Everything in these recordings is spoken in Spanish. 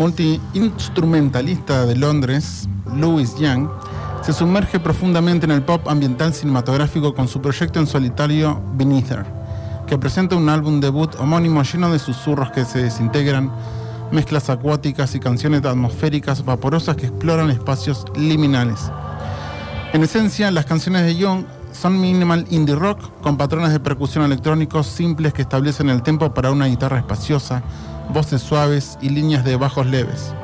multi-instrumentalista de Londres, Louis Young, se sumerge profundamente en el pop ambiental cinematográfico con su proyecto en solitario Beneather, que presenta un álbum debut homónimo lleno de susurros que se desintegran, mezclas acuáticas y canciones atmosféricas vaporosas que exploran espacios liminales. En esencia, las canciones de Young son minimal indie rock con patrones de percusión electrónicos simples que establecen el tempo para una guitarra espaciosa, voces suaves y líneas de bajos leves.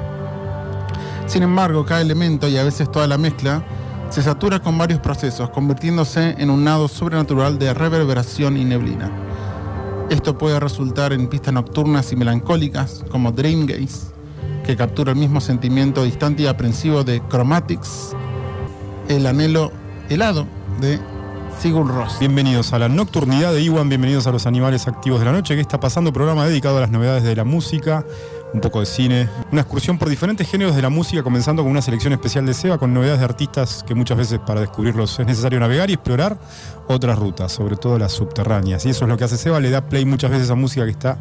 Sin embargo, cada elemento y a veces toda la mezcla se satura con varios procesos, convirtiéndose en un nado sobrenatural de reverberación y neblina. Esto puede resultar en pistas nocturnas y melancólicas como Dream Gaze, que captura el mismo sentimiento distante y aprensivo de Chromatics, el anhelo helado de Sigur Ross. Bienvenidos a la nocturnidad de Iwan, bienvenidos a los animales activos de la noche. que está pasando? Programa dedicado a las novedades de la música, un poco de cine, una excursión por diferentes géneros de la música, comenzando con una selección especial de Seba con novedades de artistas que muchas veces para descubrirlos es necesario navegar y explorar otras rutas, sobre todo las subterráneas. Y eso es lo que hace Seba, le da play muchas veces a música que está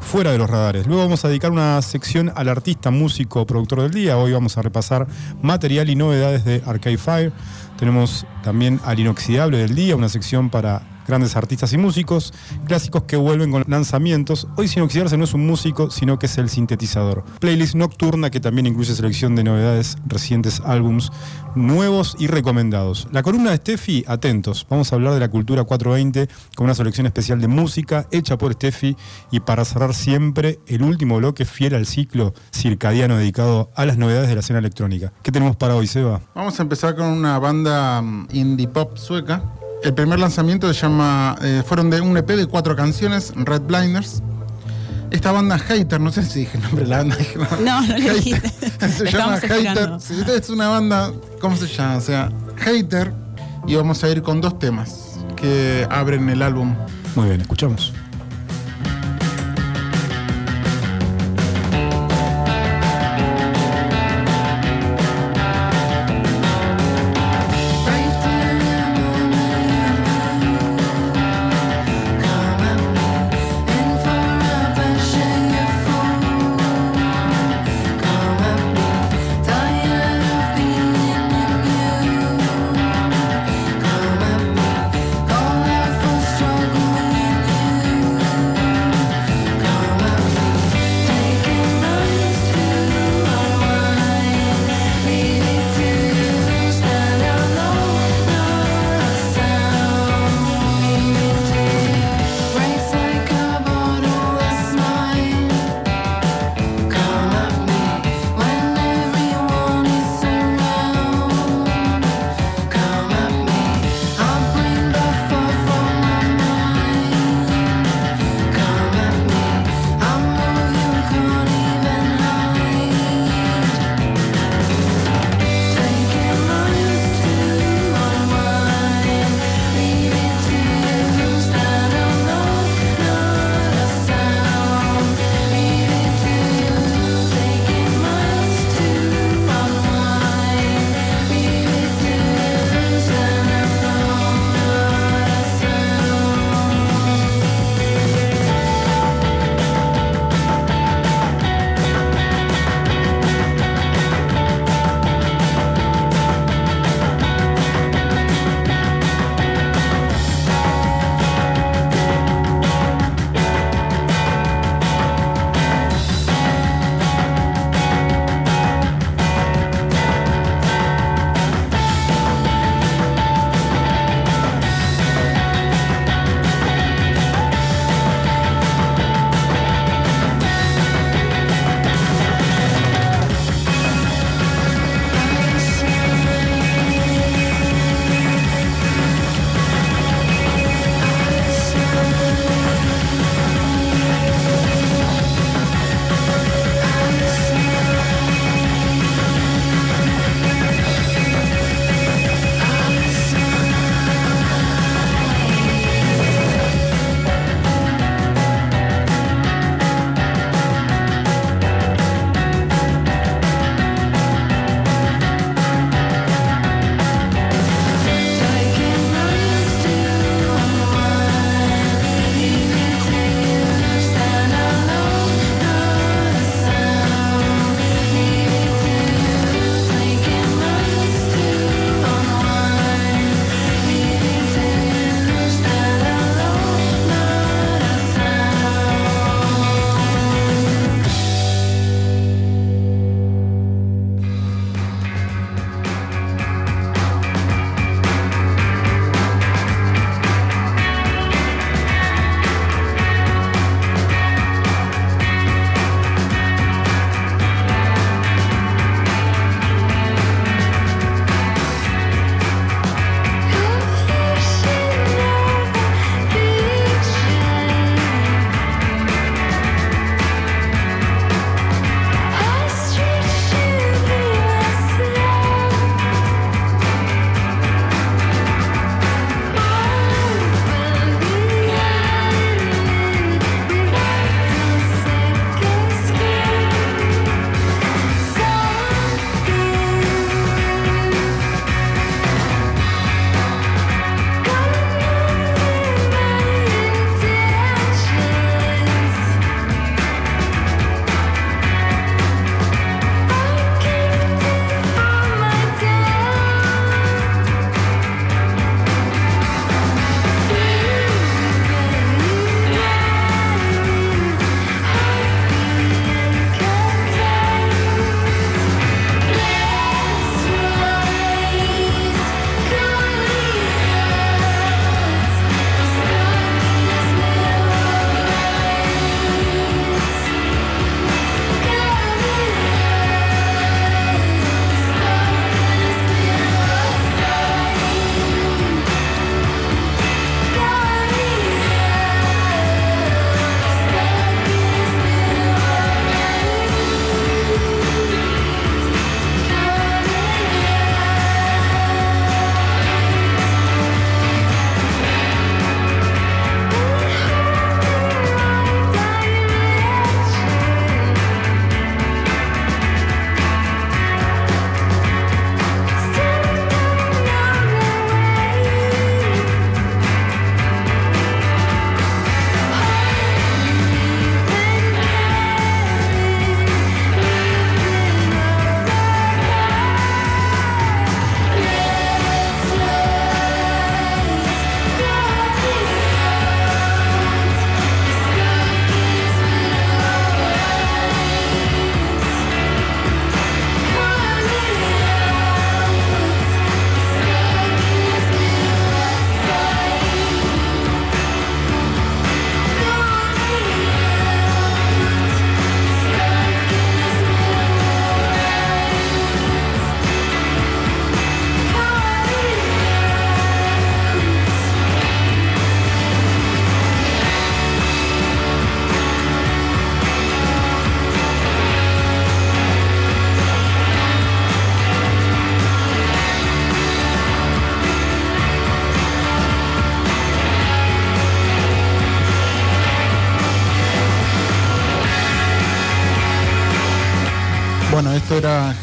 fuera de los radares. Luego vamos a dedicar una sección al artista, músico, productor del día. Hoy vamos a repasar material y novedades de Arcade Fire. Tenemos también al inoxidable del día, una sección para grandes artistas y músicos, clásicos que vuelven con lanzamientos. Hoy sin oxidarse no es un músico, sino que es el sintetizador. Playlist nocturna que también incluye selección de novedades, recientes álbums nuevos y recomendados. La columna de Steffi, atentos, vamos a hablar de la cultura 420 con una selección especial de música hecha por Steffi y para cerrar siempre el último bloque fiel al ciclo circadiano dedicado a las novedades de la escena electrónica. ¿Qué tenemos para hoy, Seba? Vamos a empezar con una banda mm, indie pop sueca el primer lanzamiento se llama, eh, fueron de un EP de cuatro canciones, Red Blinders. Esta banda Hater, no sé si dije el nombre de la banda. No, no, lo dijiste. se llama Hater. es una banda, ¿cómo se llama? O sea, Hater. Y vamos a ir con dos temas que abren el álbum. Muy bien, escuchamos.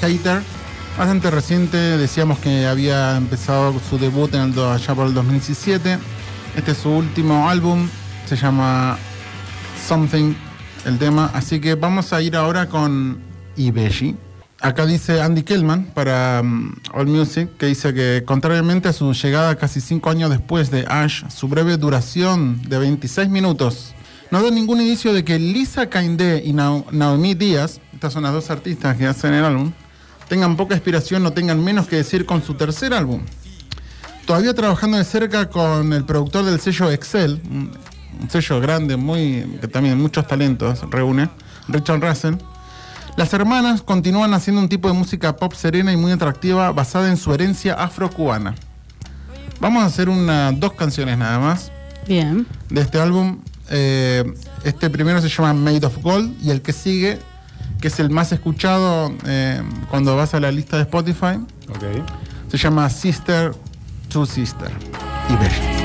Hater. Bastante reciente, decíamos que había empezado su debut en el, allá por el 2017. Este es su último álbum, se llama Something, el tema. Así que vamos a ir ahora con Ibeji. Acá dice Andy Kellman para um, All Music, que dice que contrariamente a su llegada casi cinco años después de Ash, su breve duración de 26 minutos no da ningún indicio de que Lisa Kainde y Naomi Díaz, estas son las dos artistas que hacen el álbum, tengan poca inspiración, no tengan menos que decir con su tercer álbum. Todavía trabajando de cerca con el productor del sello Excel, un, sello grande, muy, que también muchos talentos reúne, Richard Russell. Las hermanas continúan haciendo un tipo de música pop serena y muy atractiva basada en su herencia afro-cubana. Vamos a hacer una, dos canciones nada más. Bien. De este álbum. Eh, este primero se llama Made of Gold y el que sigue, que es el más escuchado eh, cuando vas a la lista de Spotify, se llama Sister to Sister. Y Bella.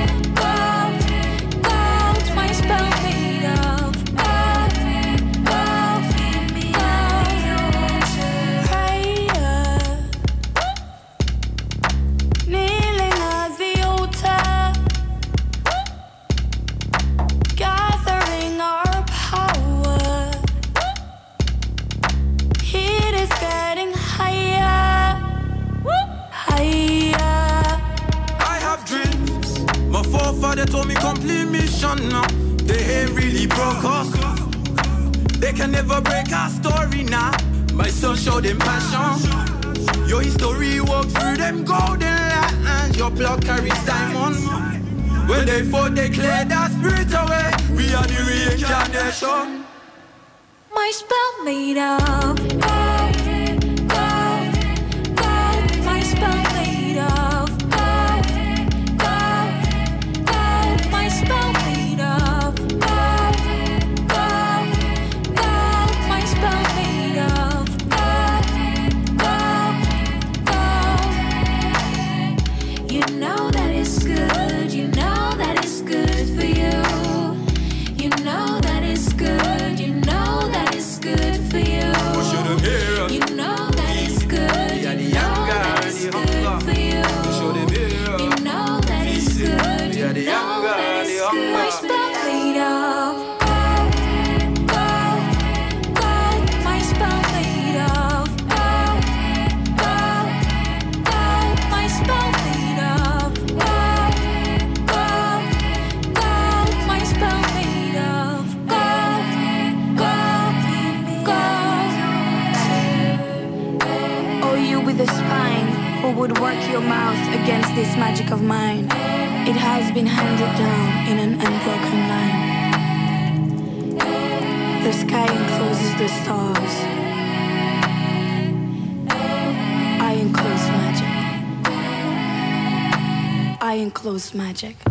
Told me complete mission now. They ain't really broke us. They can never break our story now. My son showed them passion. Your history walk through them golden lines. Your blood carries diamonds. When they fought, they cleared our spirit away. We are the reincarnation. My spell made of. Of mine. It has been handed down in an unbroken line. The sky encloses the stars. I enclose magic. I enclose magic.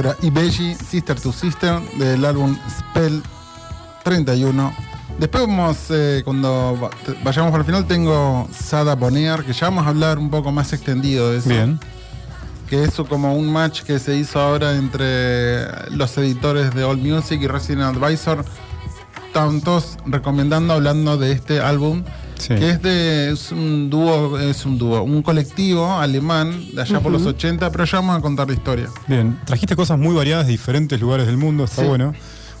Era Ibeji, Sister to Sister, del álbum Spell 31. Después vamos, eh, cuando vayamos al final, tengo Sada Bonnier, que ya vamos a hablar un poco más extendido de eso. Bien. Que es como un match que se hizo ahora entre los editores de All Music y Resident Advisor. Estaban todos recomendando, hablando de este álbum. Sí. Que es de. Es un dúo, es un dúo, un colectivo alemán de allá por los 80, pero ya vamos a contar la historia. Bien. Trajiste cosas muy variadas de diferentes lugares del mundo, está Sí. bueno.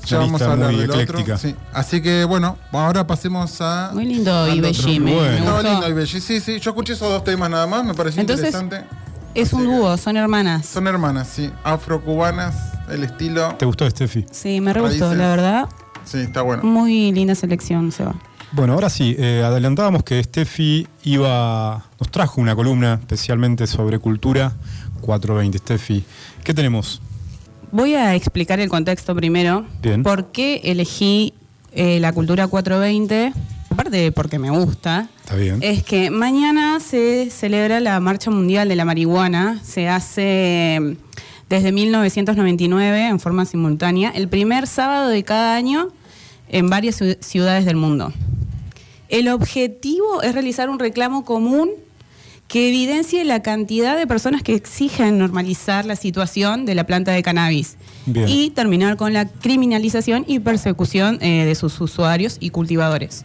Ya Una vamos a hablar muy del ecléctica. otro. sí. Así que bueno, ahora pasemos a. Muy lindo al Ibeji, otro. me, Bueno. gustó. lindo Ibeji, sí, sí. Yo escuché esos dos temas nada más, me pareció Entonces, interesante. Es un Así dúo, son hermanas. Son hermanas, sí. Afrocubanas, el estilo. ¿Te gustó, Steffi? Sí, me re gustó, la verdad. Sí, está bueno. Muy linda selección, Seba. Bueno, ahora sí, eh, adelantábamos que Steffi iba, nos trajo una columna especialmente sobre cultura 420. Steffi, ¿qué tenemos? Voy a explicar el contexto primero. Bien. ¿Por qué elegí eh, la cultura 420? Aparte de porque me gusta, Está bien. es que mañana se celebra la Marcha Mundial de la Marihuana. Se hace mm, desde 1999 en forma simultánea, el primer sábado de cada año en varias ciu- ciudades del mundo. El objetivo es realizar un reclamo común que evidencie la cantidad de personas que exigen normalizar la situación de la planta de cannabis Bien. y terminar con la criminalización y persecución eh, de sus usuarios y cultivadores.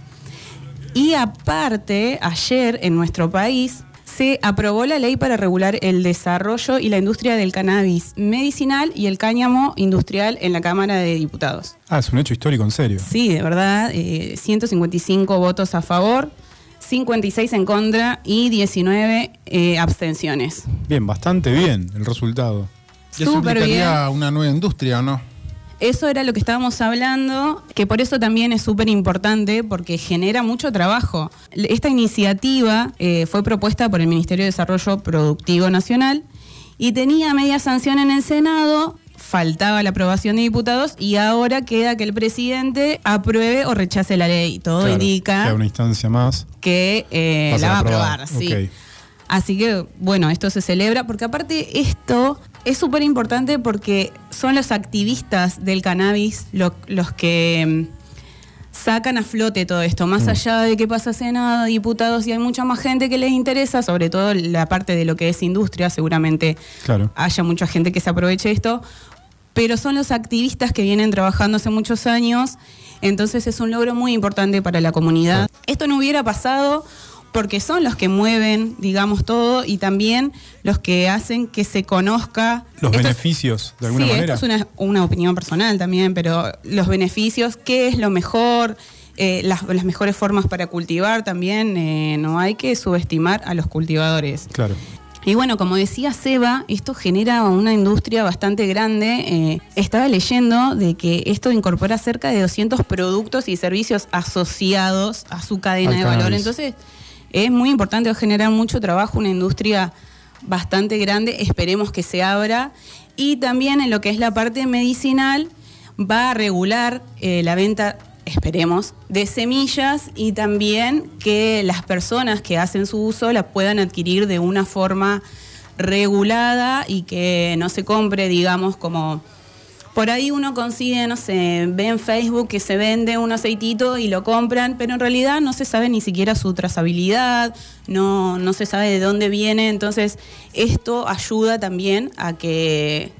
Y aparte, ayer en nuestro país se aprobó la ley para regular el desarrollo y la industria del cannabis medicinal y el cáñamo industrial en la Cámara de Diputados. Ah, es un hecho histórico, en serio. Sí, de verdad, eh, 155 votos a favor, 56 en contra y 19 eh, abstenciones. Bien, bastante bien el resultado. Y eso Súper implicaría una nueva industria, ¿o no? Eso era lo que estábamos hablando, que por eso también es súper importante porque genera mucho trabajo. Esta iniciativa eh, fue propuesta por el Ministerio de Desarrollo Productivo Nacional y tenía media sanción en el Senado, faltaba la aprobación de diputados y ahora queda que el presidente apruebe o rechace la ley. Todo Claro, indica Queda una instancia más. que eh, la va a aprobar, sí. Así que, bueno, esto se celebra porque aparte esto es súper importante porque son los activistas del cannabis lo- los que mm, sacan a flote todo esto, más Mm. allá de que pasa Senado, diputados y hay mucha más gente que les interesa, sobre todo la parte de lo que es industria, seguramente Claro. haya mucha gente que se aproveche de esto, pero son los activistas que vienen trabajando hace muchos años, entonces es un logro muy importante para la comunidad. Esto no hubiera pasado porque son los que mueven, digamos, todo y también los que hacen que se conozca. Los Esto es- beneficios, de alguna sí, manera. esto es una, una opinión personal también, pero los beneficios, qué es lo mejor, eh, las, las mejores formas para cultivar también, eh, no hay que subestimar a los cultivadores. Claro. Y bueno, como decía Seba, esto genera una industria bastante grande. Eh, estaba leyendo de que esto incorpora cerca de 200 productos y servicios asociados a su cadena Al de valor. Entonces, es muy importante generar mucho trabajo, una industria bastante grande. Esperemos que se abra. Y también en lo que es la parte medicinal, va a regular eh, la venta, esperemos, de semillas y también que las personas que hacen su uso las puedan adquirir de una forma regulada y que no se compre, digamos, como... Por ahí uno consigue, no sé, ve en Facebook que se vende un aceitito y lo compran, pero en realidad no se sabe ni siquiera su trazabilidad, no, no se sabe de dónde viene, entonces esto ayuda también a que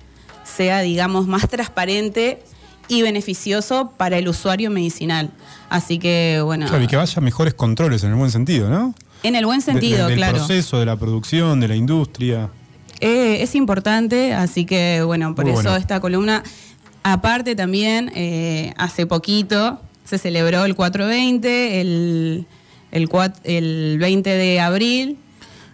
sea, digamos, más transparente y beneficioso para el usuario medicinal. Así que, bueno, Claro, y que vaya mejores controles en el buen sentido, ¿no? en el buen De- sentido, del claro. proceso, de la producción, de la industria. Eh, es importante, así que bueno, por Muy eso bueno. esta columna. Aparte también, eh, hace poquito se celebró el 420, el, el, cuat- el 20 de abril.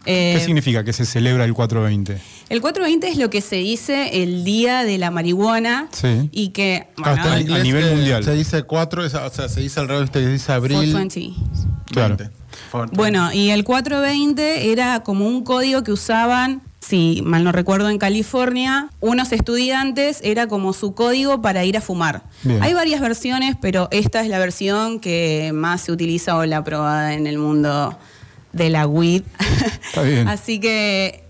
Eh, ¿Qué significa que se celebra el 420? el 420 es lo que se dice el Día de la Marihuana Sí. y que... En a nivel mundial. Se dice 4, o sea, se dice al revés, se dice abril. 420. Claro. 20. 420. Bueno, y el 420 era como un código que usaban, si mal no recuerdo, en California, unos estudiantes, era como su código para ir a fumar. Bien. Hay varias versiones, pero esta es la versión que más se utiliza o la aprobada en el mundo de la weed. Está bien. Así que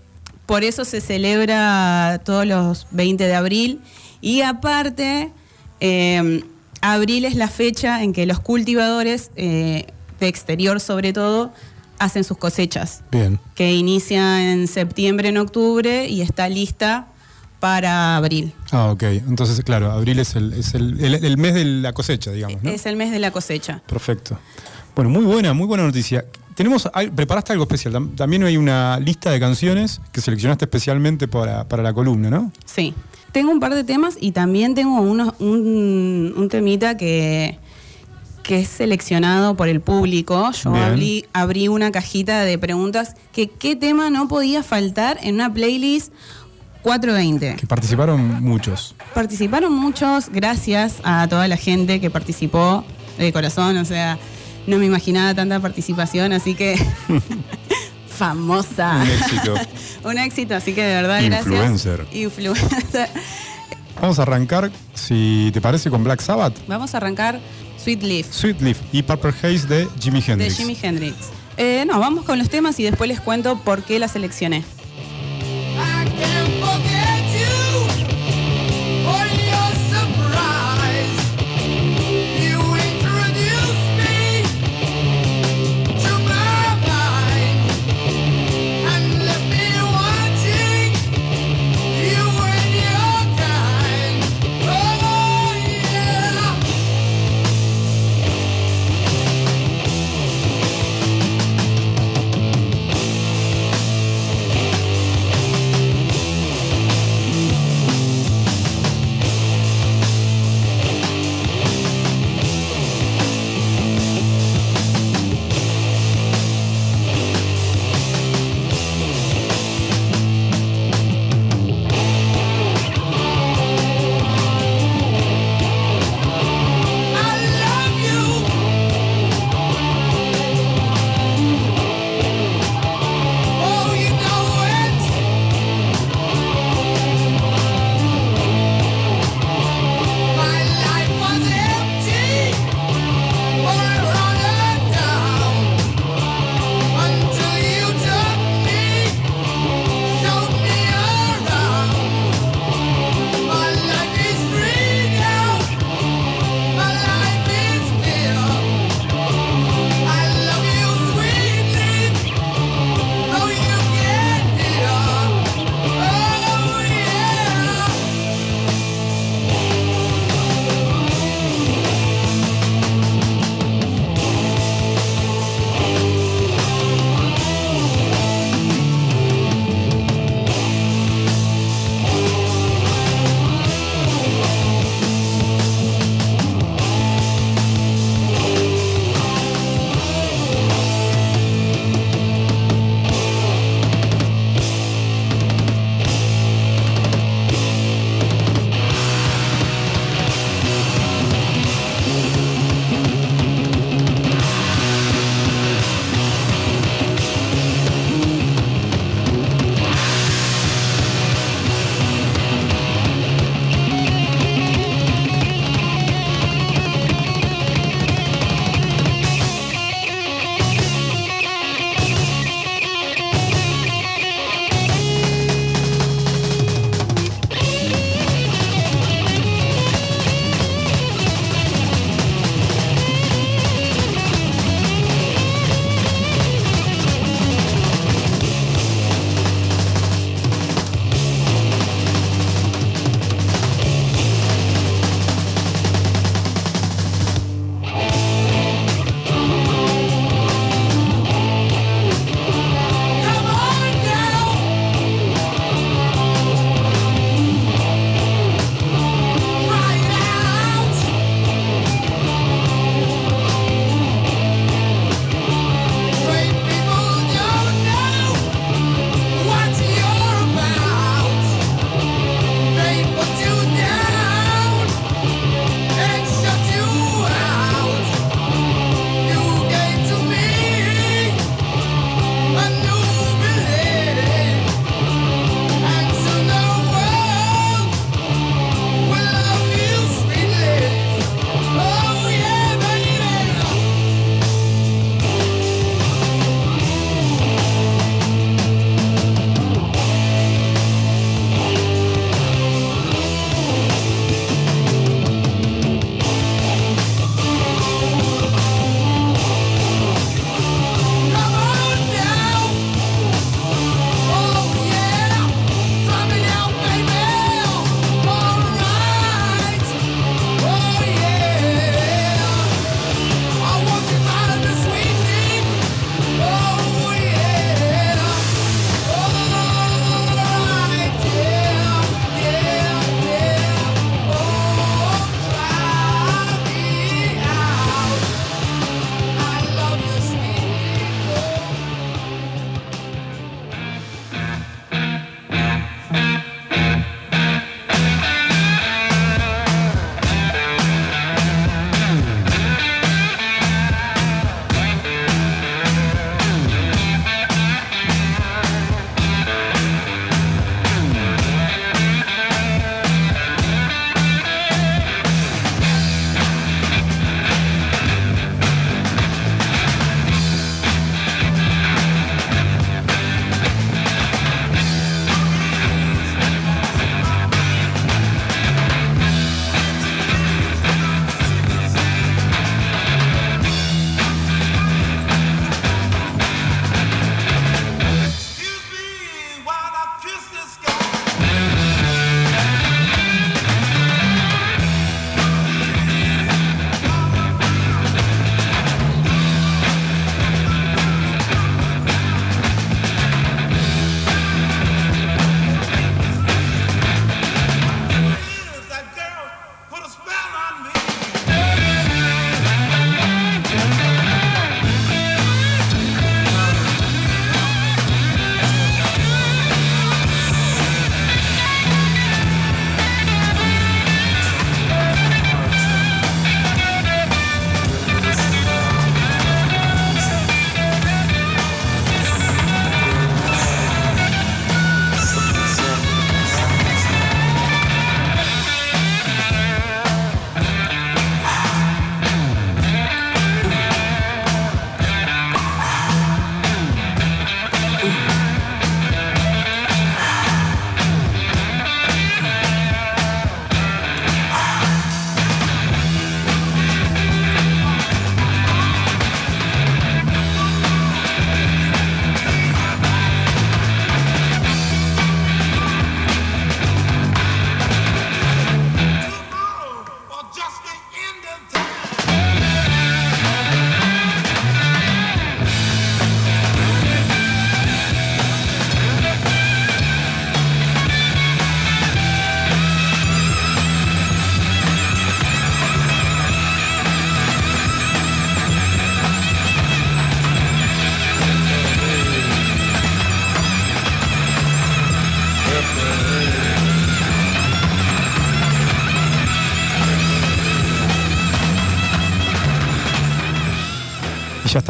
por eso se celebra todos los 20 de abril. Y aparte, eh, abril es la fecha en que los cultivadores, eh, de exterior sobre todo, hacen sus cosechas, Bien. que inicia en septiembre, en octubre y está lista para abril. Ah, ok. Entonces, claro, abril es el, es el, el- el mes de la cosecha, digamos, ¿no? Es el mes de la cosecha. Perfecto. Bueno, muy buena, muy buena noticia. Tenemos, preparaste algo especial. Tam- También hay una lista de canciones que seleccionaste especialmente para, para la columna, ¿no? Sí. Tengo un par de temas y también tengo unos- un, un temita que, que es seleccionado por el público. Yo abrí, abrí una cajita de preguntas que qué tema no podía faltar en una playlist 420. Que participaron muchos. Participaron muchos, gracias a toda la gente que participó de corazón, o sea, no me imaginaba tanta participación, así que famosa. Un éxito. Un éxito, así que de verdad Influencer. gracias. Influencer. Vamos a arrancar, si te parece, con Black Sabbath, Vamos a arrancar Sweet Leaf Sweet Leaf y Purple Haze de Jimi de Hendrix. Jimi Hendrix. Eh, no, vamos con los temas y después les cuento por qué la seleccioné.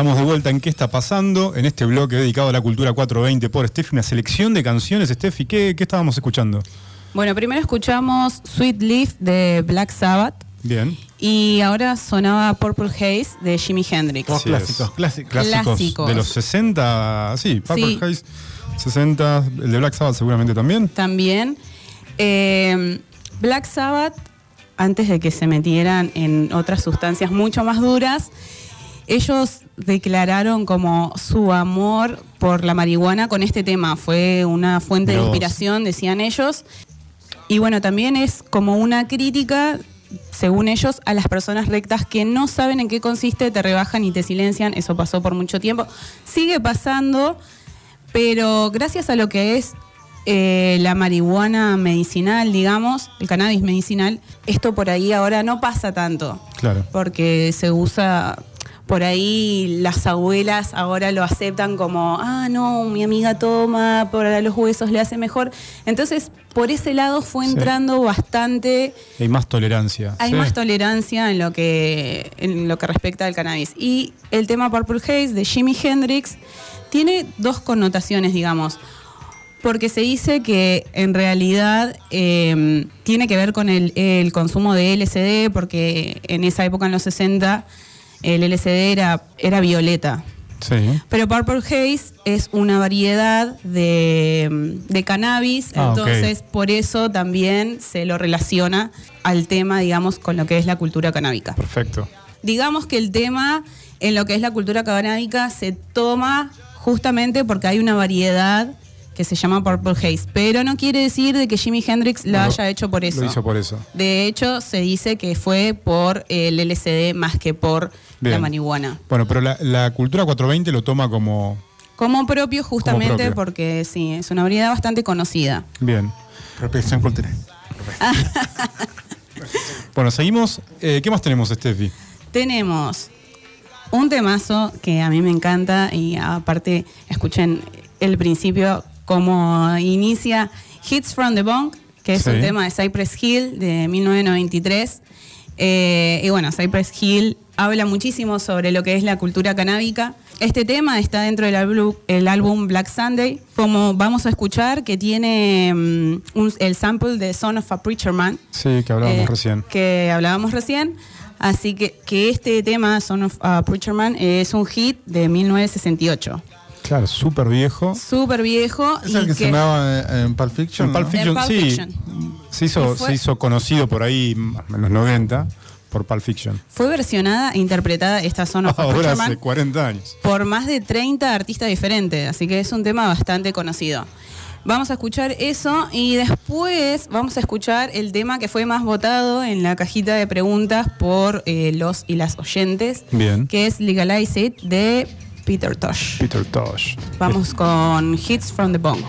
Estamos de vuelta en qué está pasando en este bloque dedicado a la cultura 420 por Steffi. Una selección de canciones, Steffi. ¿Qué, qué estábamos escuchando? Bueno, primero escuchamos Sweet Leaf de Black Sabbath Bien. y ahora sonaba Purple Haze de Jimi Hendrix. Oh, clásicos. Clásicos, Clásicos. de los 60, sí, Purple Sí. Haze 60, el de Black Sabbath seguramente también. También eh, Black Sabbath, antes de que se metieran en otras sustancias mucho más duras, ellos declararon como su amor por la marihuana con este tema. Fue una fuente de inspiración, decían ellos. Y bueno, también es como una crítica, según ellos, a las personas rectas que no saben en qué consiste, te rebajan y te silencian. Eso pasó por mucho tiempo. Sigue pasando, pero gracias a lo que es eh, la marihuana medicinal, digamos, el cannabis medicinal, esto por ahí ahora no pasa tanto. Claro. Porque se usa, por ahí las abuelas ahora lo aceptan como, ah, no, mi amiga toma, para los huesos le hace mejor. Entonces, por ese lado fue Sí. entrando bastante Hay más tolerancia. hay Sí. más tolerancia en lo que en lo que respecta al cannabis. Y el tema Purple Haze de Jimi Hendrix tiene dos connotaciones, digamos. Porque se dice que en realidad eh, tiene que ver con el, el consumo de LSD, porque en esa época, en los 60, el LSD era, era violeta. Sí. Pero Purple Haze es una variedad de, de cannabis, Ah, entonces por eso también se lo relaciona al tema, digamos, con lo que es la cultura canábica. Perfecto. Digamos que el tema en lo que es la cultura canábica se toma justamente porque hay una variedad que se llama Purple Haze, pero no quiere decir de que Jimi Hendrix lo No, haya hecho por eso. Lo hizo por eso. De hecho, se dice que fue por el LSD más que por la marihuana. Bueno, pero la, la cultura 420 lo toma como. Como propio, justamente propio. porque sí, es una variedad bastante conocida. Bien. Apropiación cultural. Bueno, seguimos. Eh, ¿Qué más tenemos, Steffi? Tenemos un temazo que a mí me encanta y aparte escuchen el principio como inicia Hits from the Bong, que es Sí. un tema de Cypress Hill de 1993. Eh, y bueno, Cypress Hill habla muchísimo sobre lo que es la cultura canábica. Este tema está dentro del álbum, el álbum Black Sunday, como vamos a escuchar, que tiene mm, un- el sample de Son of a Preacher Man. Sí, que hablábamos Eh, recién. Que hablábamos recién. Así que, que este tema, Son of a Preacher Man, es un hit de 1968. Claro, súper viejo. Súper viejo. ¿Es y el que, que- sonaba en, en Pulp Fiction? En Pulp? Fiction, sí. Fiction. Se hizo, se hizo conocido por ahí en los 90 por Pulp Fiction. Fue versionada e interpretada esta Son of a Ahora hace Man 40 años. por más de 30 artistas diferentes. Así que es un tema bastante conocido. Vamos a escuchar eso y después vamos a escuchar el tema que fue más votado en la cajita de preguntas por eh, los y las oyentes, Bien. que es Legalize It de Peter Tosh. Peter Tosh. Vamos con Hits from the Bong.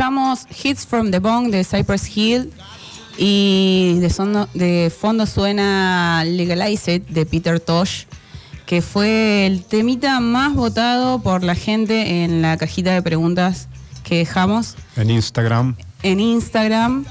Escuchamos Hits from the Bong de Cypress Hill y de, fondo suena Legalize It de Peter Tosh, que fue el temita más votado por la gente en la cajita de preguntas que dejamos En Instagram. en Instagram,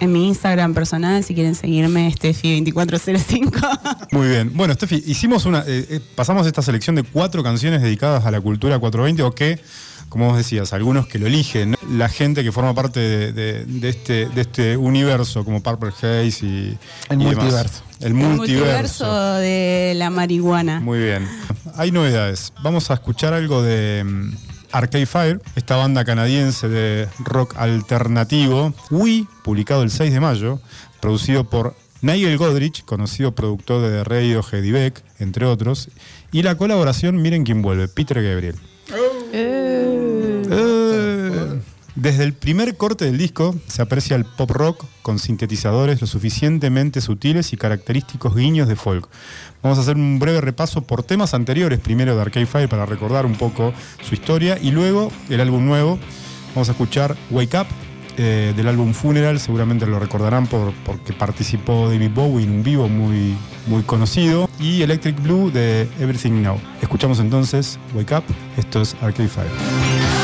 en mi Instagram personal, si quieren seguirme, Steffi2405. Muy bien. Bueno, Steffi, hicimos una. eh, eh, pasamos esta selección de cuatro canciones dedicadas a la cultura 420, o que, como vos decías, algunos que lo eligen, ¿no? la gente que forma parte de, de- de este, de este universo, como Purple Haze y. El y demás. multiverso. El El multiverso. multiverso de la marihuana. Muy bien. Hay novedades. Vamos a escuchar algo de mm, Arcade Fire, esta banda canadiense de rock alternativo. Wii, publicado el 6 de mayo, producido por Nigel Godrich, conocido productor de Radiohead y Beck, entre otros. Y la colaboración, miren quién vuelve, Peter Gabriel. Eh. Desde el primer corte del disco se aprecia el pop rock con sintetizadores lo suficientemente sutiles y característicos guiños de folk. Vamos a hacer un breve repaso por temas anteriores, primero de Arcade Fire para recordar un poco su historia y luego el álbum nuevo. Vamos a escuchar Wake Up eh, del álbum Funeral, seguramente lo recordarán por, porque participó David Bowie en un vivo muy, muy conocido y Electric Blue de Everything Now. Escuchamos entonces Wake Up, esto es Arcade Fire.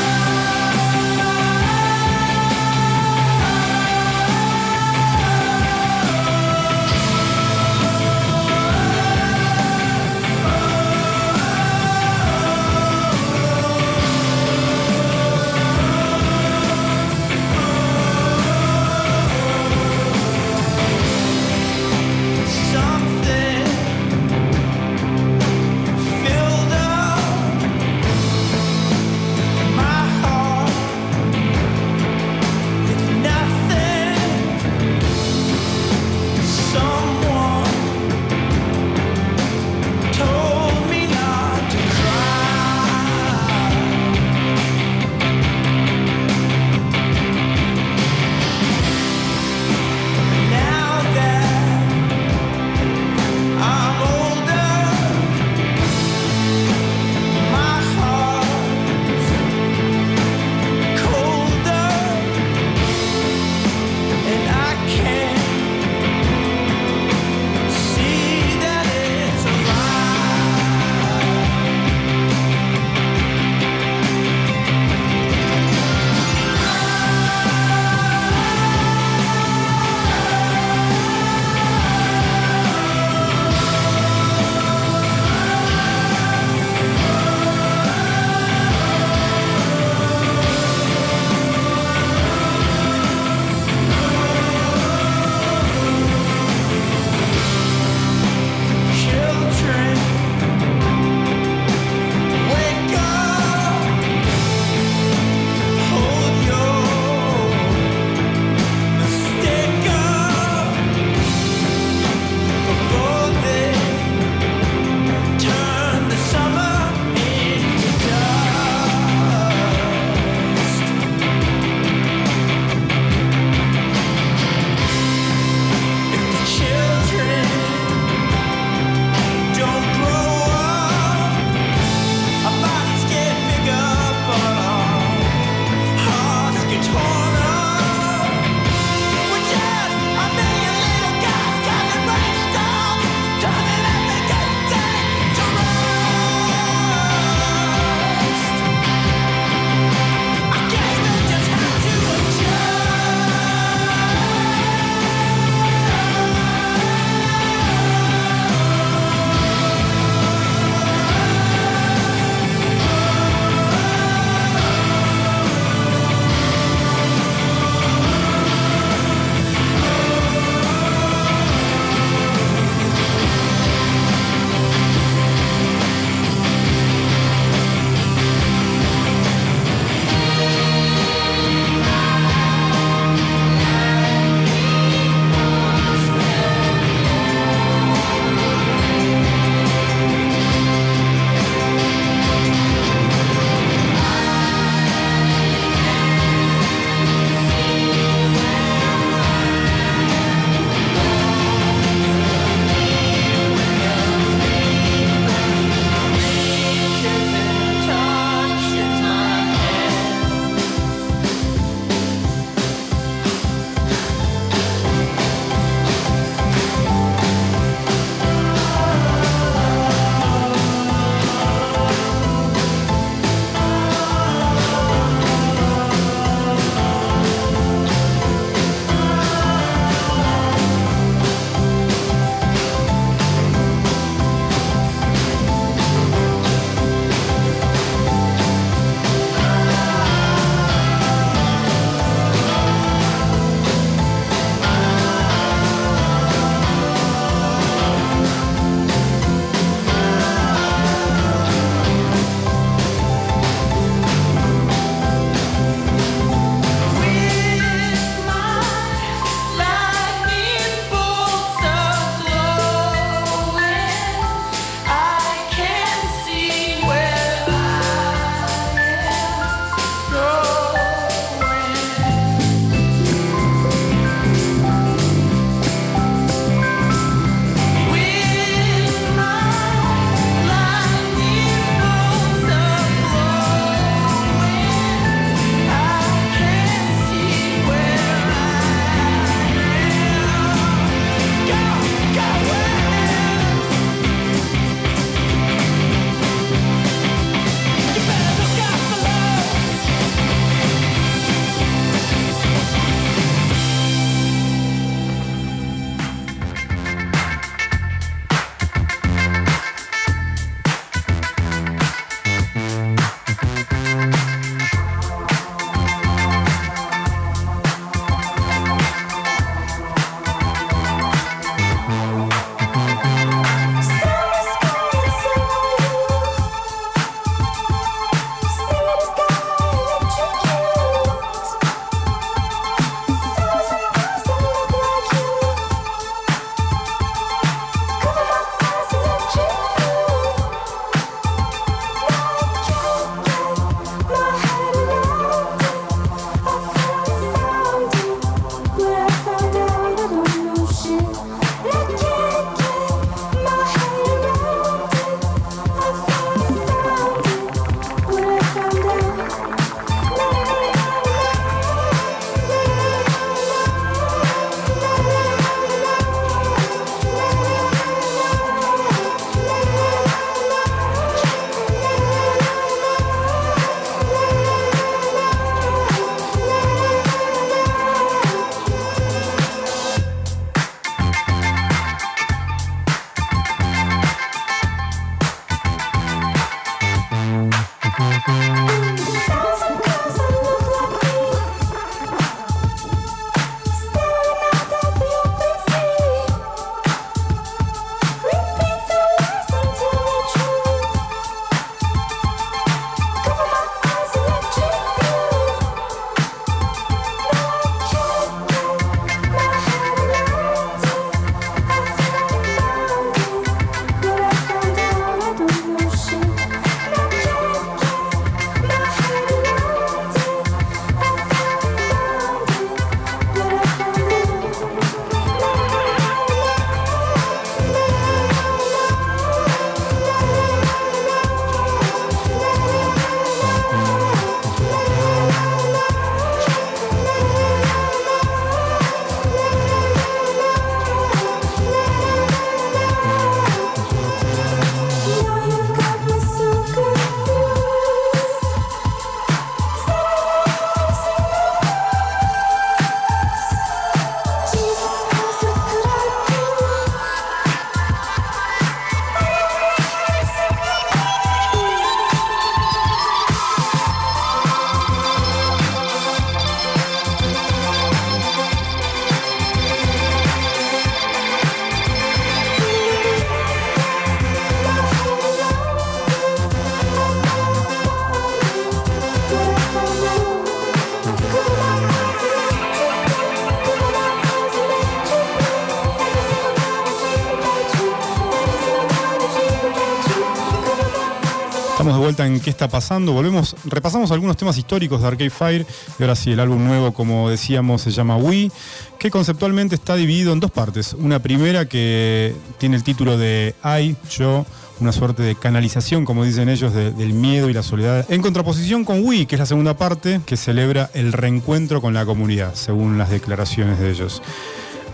Pasando. Volvemos, repasamos algunos temas históricos de Arcade Fire. Y ahora sí, el álbum nuevo, como decíamos, se llama Wii, que conceptualmente está dividido en dos partes. Una primera que tiene el título de I, yo, una suerte de canalización, como dicen ellos, de- del miedo y la soledad. En contraposición con Wii, que es la segunda parte, que celebra el reencuentro con la comunidad, según las declaraciones de ellos.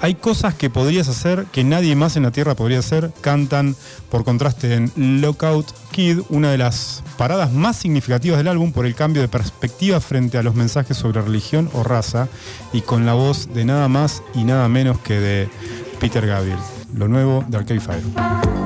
Hay cosas que podrías hacer que nadie más en la Tierra podría hacer. Cantan, por contraste, en Lockout Kid, una de las paradas más significativas del álbum por el cambio de perspectiva frente a los mensajes sobre religión o raza y con la voz de nada más y nada menos que de Peter Gabriel. Lo nuevo de Arcade Fire.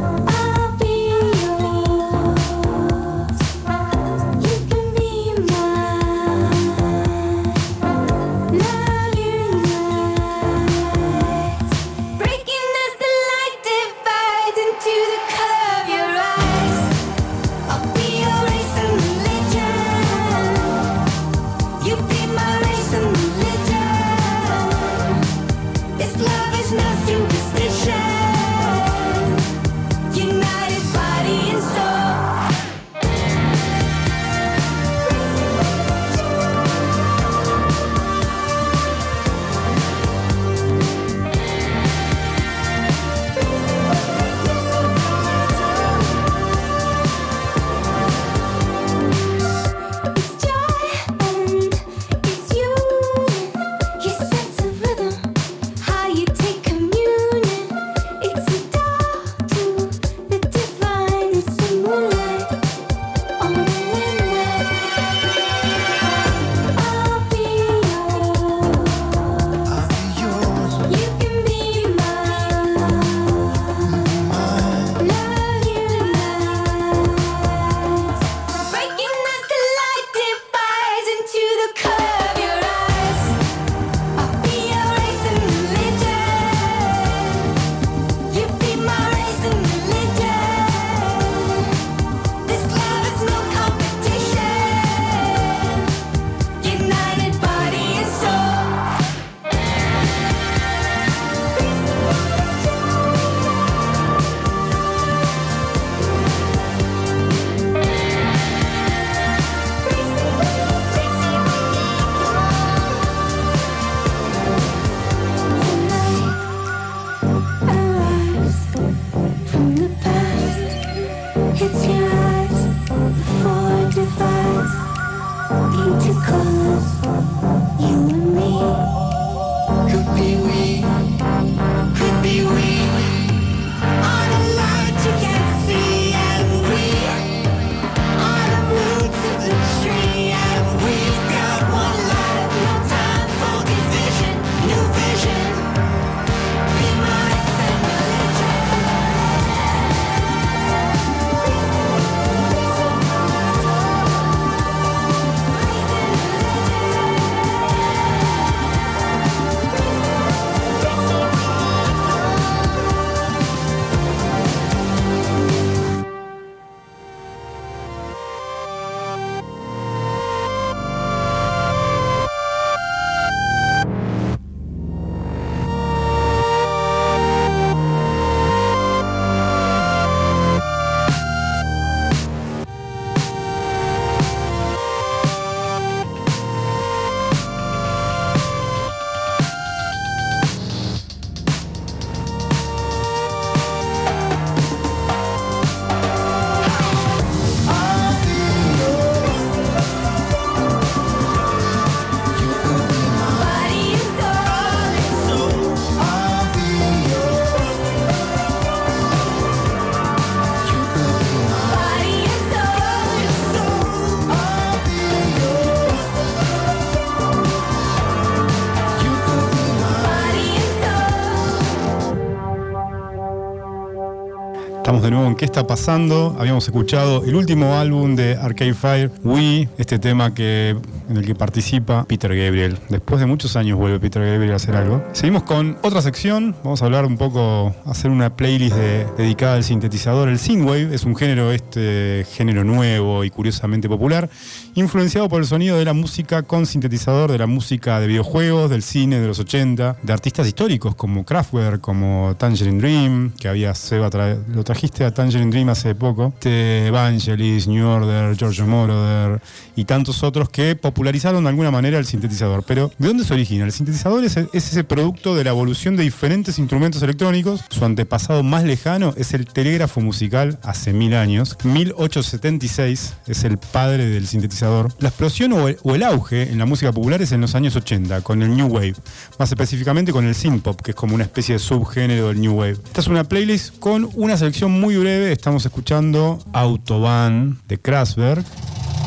En ¿Qué está pasando? Habíamos escuchado el último álbum de Arcade Fire, We, este tema que, en el que participa Peter Gabriel. Después de muchos años vuelve Peter Gabriel a hacer algo. Seguimos con otra sección. Vamos a hablar un poco, hacer una playlist de- dedicada al sintetizador. El synthwave es un género, este género nuevo y curiosamente popular, influenciado por el sonido de la música con sintetizador, de la música de videojuegos, del cine de los 80, de artistas históricos como Kraftwerk, como Tangerine Dream, que había Seba tra- lo trajiste a Tangerine Dream hace poco, este, Evangelis, New Order, Giorgio Moroder y tantos otros que popularizaron de alguna manera el sintetizador. Pero, ¿de dónde se origina? El sintetizador es, es ese producto de la evolución de diferentes instrumentos electrónicos. Su antepasado más lejano es el telégrafo musical hace mil años. 1876 es el padre del sintetizador. La explosión o el, auge en la música popular es en los años 80, con el New Wave. Más específicamente con el synth pop, que es como una especie de subgénero del New Wave. Esta es una playlist con una selección muy breve. Estamos escuchando Autobahn de Kraftwerk.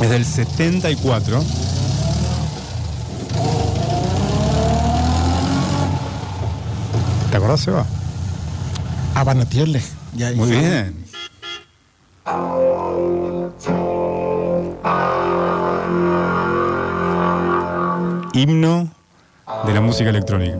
Es del 74. ¿Te acordás, Seba? Abanatiole. Ya, Muy ya. bien. Himno de la música electrónica.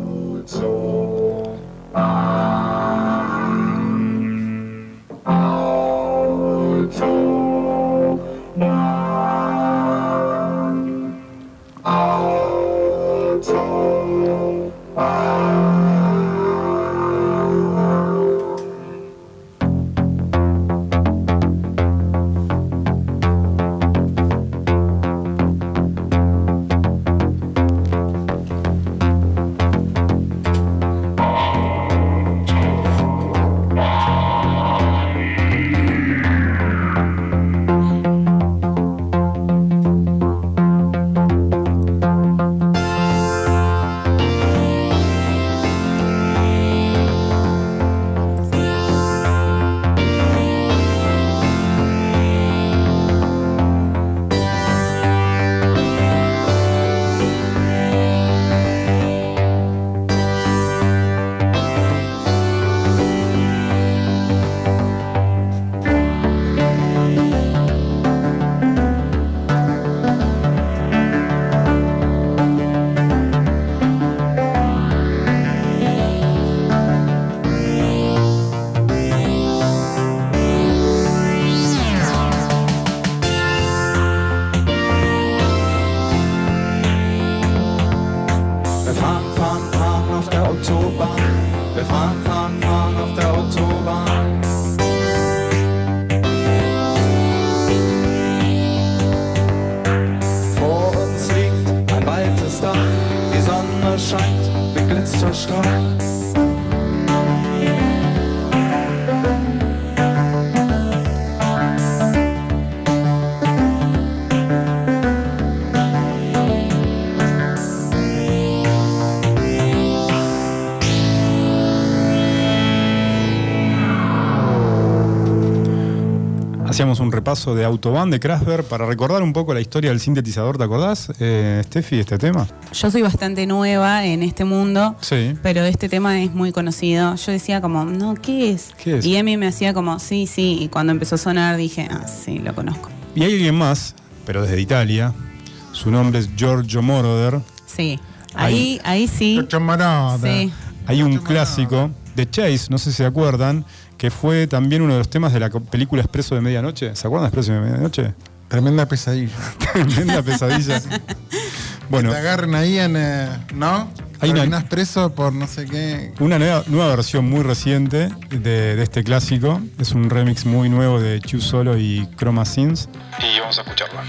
Hacíamos un repaso de Autobahn de Kraftwerk para recordar un poco la historia del sintetizador, ¿te acordás, eh, Steffi, este tema? Yo soy bastante nueva en este mundo, Sí. pero este tema es muy conocido. Yo decía como, no, ¿qué es? ¿Qué es? Y Emi me hacía como, sí, sí. Y cuando empezó a sonar dije, ah, sí, lo conozco. Y hay alguien más, pero desde Italia. Su nombre es Giorgio Moroder. Sí. Ahí, ahí sí. Chocho Moroder. Sí. Hay un Giorgio clásico de Chase, no sé si se acuerdan, que fue también uno de los temas de la película Expreso de Medianoche. ¿Se acuerdan de Expreso de Medianoche? Tremenda pesadilla. Tremenda pesadilla. Bueno, Te agarren ahí en. eh, ¿No? Hay una- preso por no sé qué. una nueva, nueva versión muy reciente de, de este clásico. Es un remix muy nuevo de Chu Solo y Chroma Sins. Y vamos a escucharla.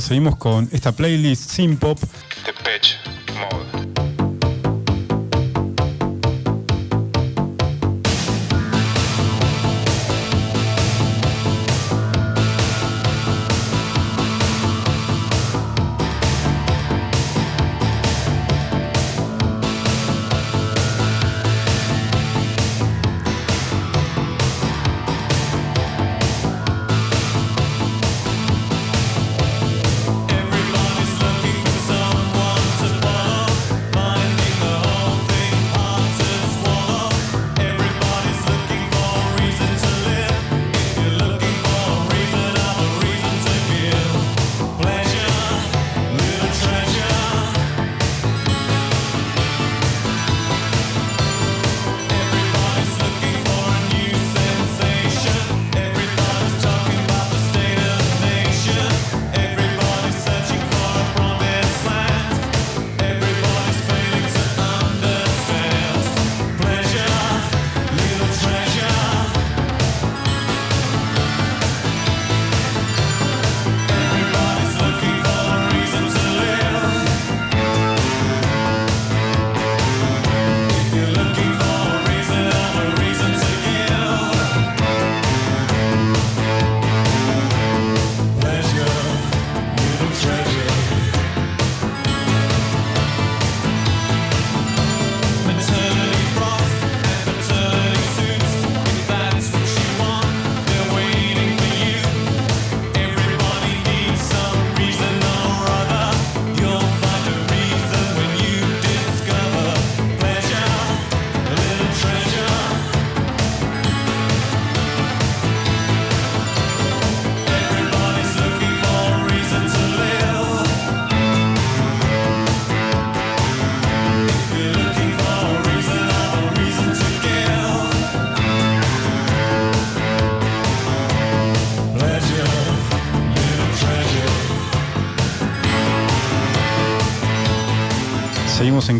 Seguimos con esta playlist sin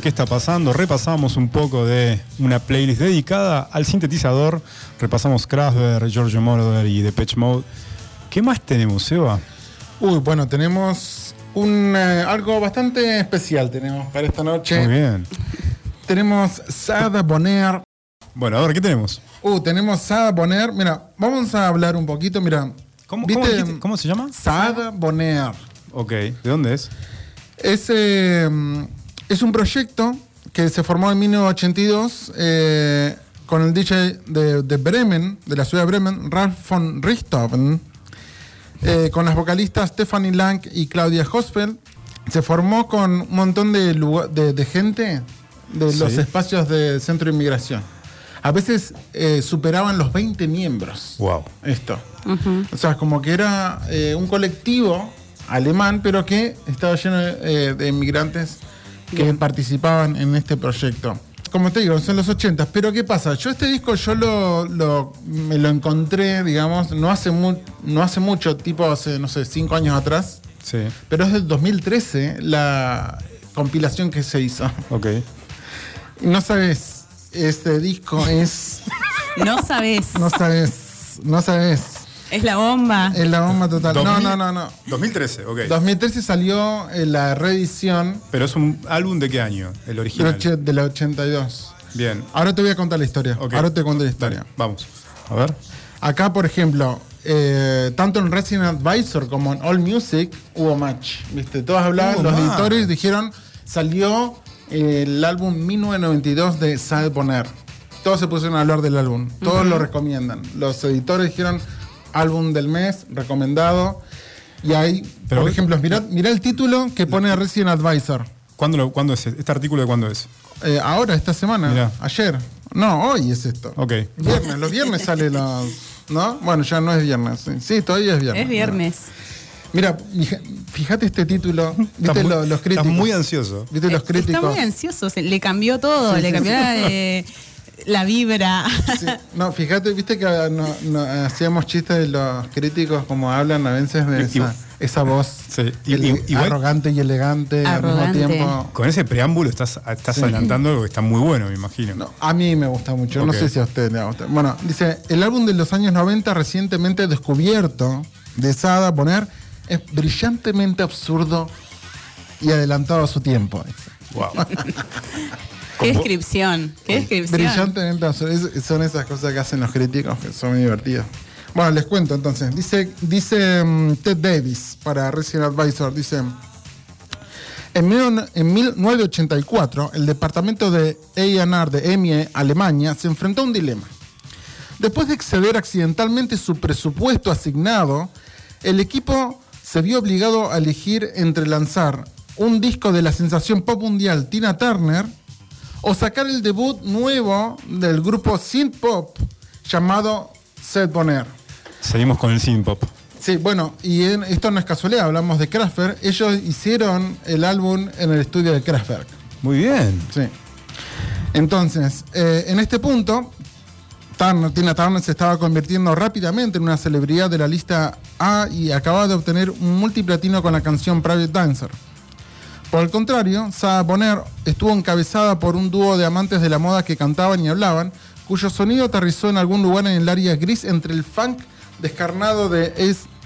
en qué está pasando. Repasamos un poco de una playlist dedicada al sintetizador. Repasamos Kraftwerk, Giorgio Moroder y Depeche Mode. ¿Qué más tenemos, Seba? Uy, bueno, tenemos un, eh, algo bastante especial tenemos para esta noche. Muy bien. Tenemos Sada Bonner. Bueno, a ver, ¿qué tenemos? Uh, tenemos Sada Bonner. Mira, vamos a hablar un poquito. Mira, ¿Cómo, ¿viste? cómo dijiste? ¿Cómo se llama? Sada Bonner. Ok, ¿de dónde es? Es, eh, es un proyecto que se formó en 1982 eh, con el DJ de, de Bremen, de la ciudad de Bremen, Ralf von Richthofen, eh, con las vocalistas Stephanie Lang y Claudia Hosfeld. Se formó con un montón de, lugar- de, de gente de los Sí. espacios de centro de inmigración. A veces eh, superaban los 20 miembros Wow. esto. O sea, como que era eh, un colectivo alemán, pero que estaba lleno de, de inmigrantes que participaban en este proyecto. Como te digo, son los 80, pero ¿qué pasa? Yo este disco yo lo, lo- me lo encontré, digamos, no hace, mu- no hace mucho, tipo hace, no sé, cinco años atrás, Sí, pero es del 2013 la compilación que se hizo. ok. No sabes, este disco es, No sabes. no sabes, no sabes, Es la bomba. es la bomba total. No, 2000. no, no, no. 2013, ok. 2013 salió eh, la reedición Pero es un álbum de qué año? El original. de la 82. Bien. Ahora te voy a contar la historia. Ahora te cuento la Dale, historia. vamos. A ver. Acá, por ejemplo, eh, tanto en Resident Advisor como en All Music hubo match. ¿Viste? Todos hablaban, los editores dijeron, salió eh, el álbum 1992 de Sad Bonner. Todos se pusieron a hablar del álbum. Todos lo recomiendan. Los editores dijeron, álbum del mes, recomendado. Y ahí, Pero- por ejemplo, mirá, mirá el título que pone Resident Advisor. ¿Cuándo, lo- cuándo es? ¿Este artículo de cuándo es? Eh, ahora, esta semana. Mirá. Ayer. No, hoy es esto. Ok. Viernes, los viernes sale los. ¿No? Bueno, ya no es viernes. Sí, Sí, todavía es viernes. Es viernes. Mira, fíjate este título. ¿Viste Estás muy- lo- los críticos? Estás muy ansioso. ¿Viste los Está críticos? muy ansioso. se- le cambió todo. Sí, le sí, cambió sí. la, de- la vibra. Sí, No, fíjate, viste que ah, no- no, hacíamos chistes de los críticos como hablan a veces de esa, esa voz Sí, y- ele- y- igual- arrogante y elegante Arrogante. al mismo tiempo. Con ese preámbulo estás, estás Sí. adelantando algo que está muy bueno, me imagino. No, a mí me gusta mucho, no sé si a ustedes les gusta. Bueno, dice, el álbum de los años 90 recientemente descubierto de Sada Poner es brillantemente absurdo y adelantado a su tiempo. dice. Qué descripción, qué descripción. Absurdo. Es- son esas cosas que hacen los críticos que son muy divertidas. Bueno, les cuento entonces. Dice, dice mm, Ted Davis para Resident Advisor, dice... En, mil- en 1984, el departamento de A&R de EMI Alemania se enfrentó a un dilema. Después de exceder accidentalmente su presupuesto asignado, el equipo se vio obligado a elegir entre lanzar un disco de la sensación pop mundial Tina Turner o sacar el debut nuevo del grupo synth pop llamado Seth Bonner. Seguimos con el synth pop. Sí, bueno, y en- esto no es casualidad, hablamos de Kraftwerk. Ellos hicieron el álbum en el estudio de Kraftwerk. Muy bien. Sí. Entonces, eh, en este punto, Turner, Tina Turner se estaba convirtiendo rápidamente en una celebridad de la lista A y acababa de obtener un multiplatino con la canción Private Dancer. Por el contrario, Sarah Bonner estuvo encabezada por un dúo de amantes de la moda que cantaban y hablaban, cuyo sonido aterrizó en algún lugar en el área gris entre el funk descarnado de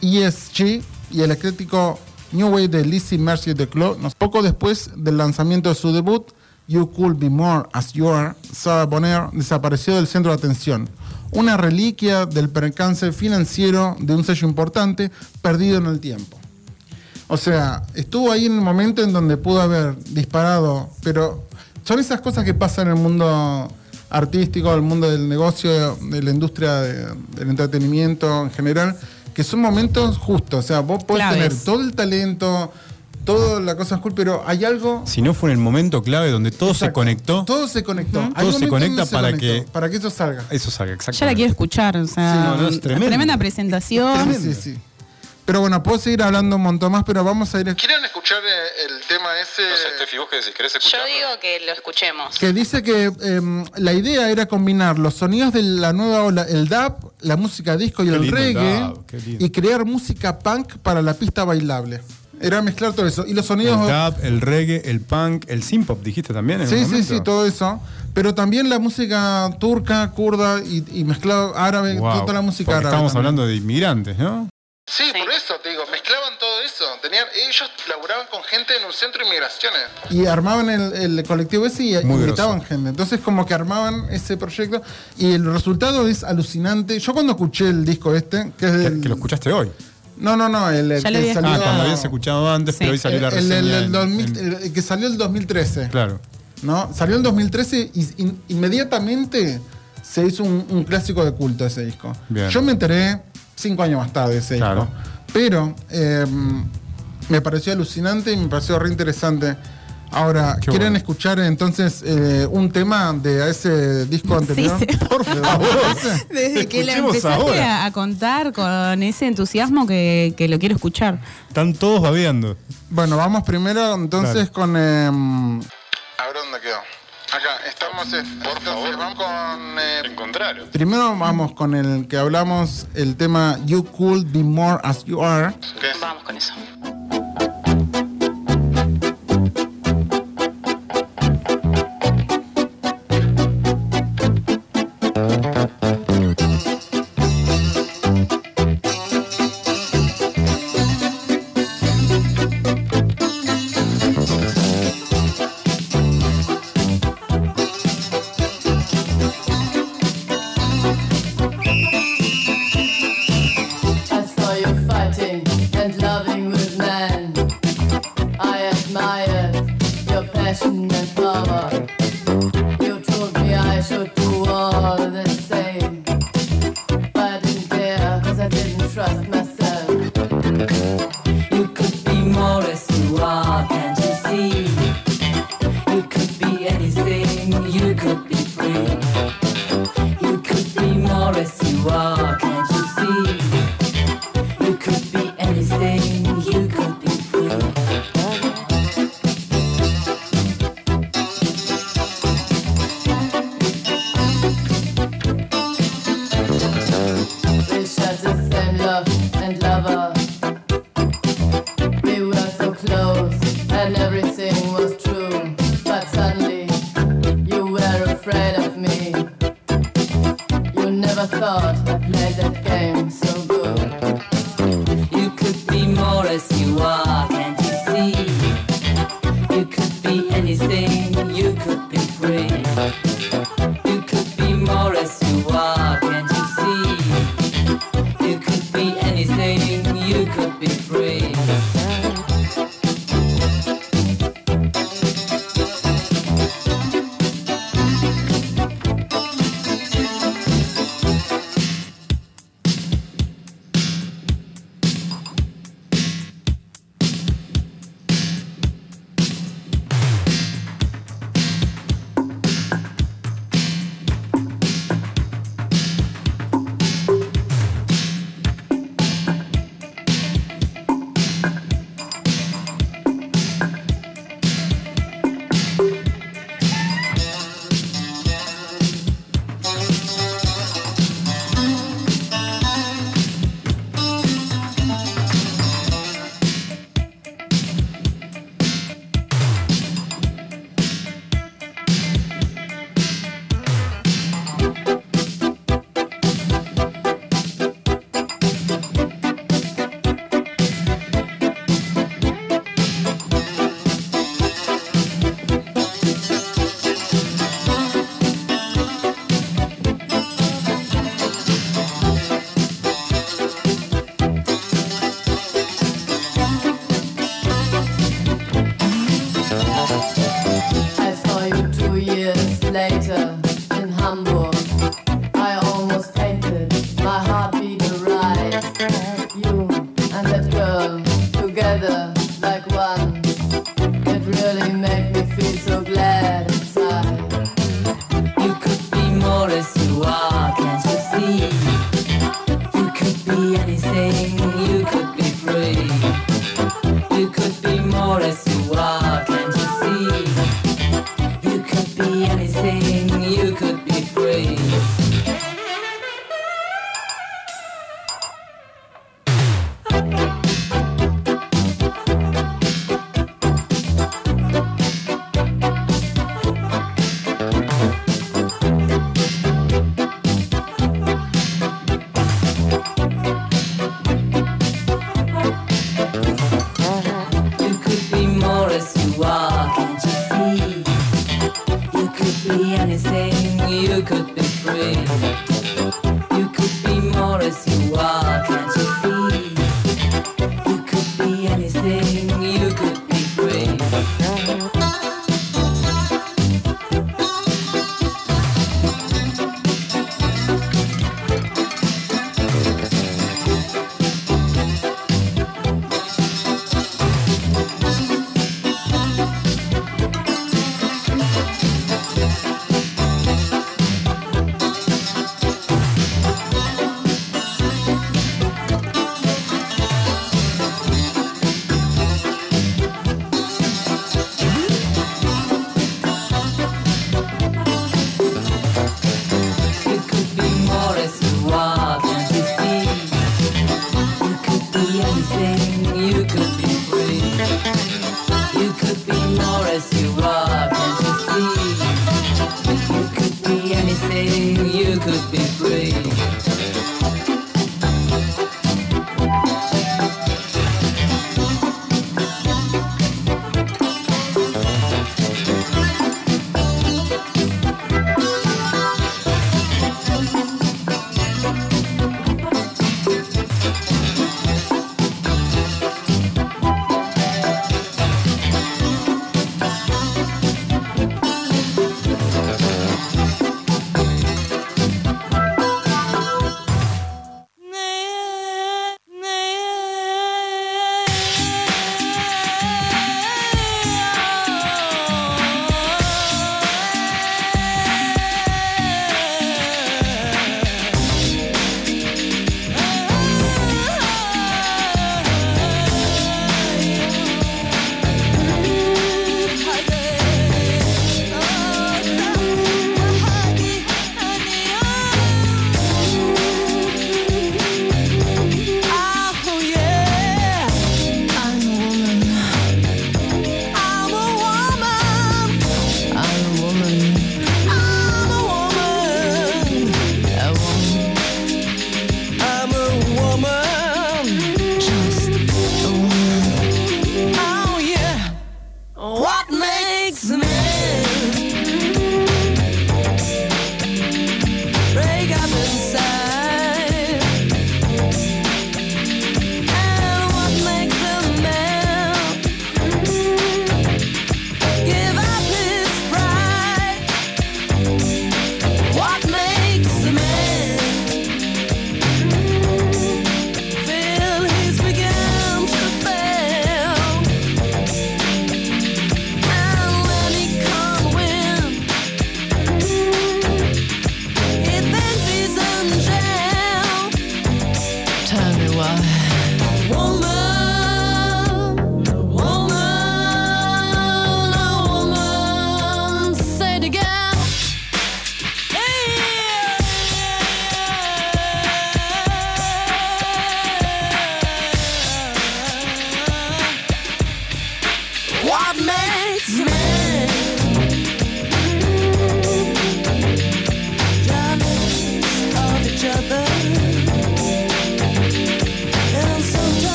ESG y el eclético New Wave de Lizzie Mercy de Claw. Poco después del lanzamiento de su debut, You Could Be More As You Are, Sarah Bonner desapareció del centro de atención. Una reliquia del percance financiero de un sello importante perdido en el tiempo. O sea, estuvo ahí en el momento en donde pudo haber disparado, pero son esas cosas que pasan en el mundo artístico, el mundo del negocio, de la industria de- del entretenimiento en general, que son momentos justos. O sea, vos podés Claves. tener todo el talento, toda la cosa cool, pero hay algo... Si no fue en el momento clave donde todo se Exacto. conectó, Todo se conectó. Todo se conecta se para conectó, que- para que eso salga. eso salga exactamente. Ya la quiero escuchar, o sea, Sí, no, no, es tremendo. tremenda presentación. Sí, sí, sí. Pero bueno, puedo seguir hablando un montón más, pero vamos a ir... ¿Quieren escuchar eh, el tema ese? ¿vos qué decís? ¿Querés Yo digo que lo escuchemos. que dice que em, la idea era combinar los sonidos de la nueva ola, el dub, la música disco y Qué el lindo el reggae, dub, qué lindo. y crear música punk para la pista bailable. Era mezclar todo eso. Y los sonidos... El dub, el reggae, el punk, el synth pop, dijiste también. en sí, sí, sí, todo eso. Pero también la música turca, kurda y, y mezclado árabe, Wow, toda la música porque árabe. Estamos también. hablando de inmigrantes, ¿no? Sí, por eso te digo, mezclaban todo eso. Tenían, ellos laburaban con gente en un centro de inmigraciones. Y armaban el, el colectivo ese y Muy invitaban groso. gente. Entonces como que armaban ese proyecto y el resultado es alucinante. Yo cuando escuché el disco este, que es Que, del... que lo escuchaste hoy. No, no, no, el, el que había salió... Ah, cuando habías escuchado antes, Sí. pero hoy salió la el, reseña. el- el en- 2000 en- el- el que salió el 2013. claro. ¿no? Salió en 2013 y in- inmediatamente se hizo un, un clásico de culto ese disco. Bien. Yo me enteré cinco años más tarde de ese Claro. disco. Pero eh, me pareció alucinante y me pareció re interesante. Ahora, Qué ¿quieren bueno. escuchar entonces eh, un tema de ese disco anterior? sí. Por favor. Desde que le Escuchemos empezaste ahora. a, a contar con ese entusiasmo que, que lo quiero escuchar. Están todos babeando. Bueno, vamos primero entonces Dale. con. eh, a ver dónde quedó. Acá, estamos. eh, entonces, vamos con. eh, encontraron. Primero vamos con el que hablamos, el tema You Could Be More As You Are. Vamos con eso. Trust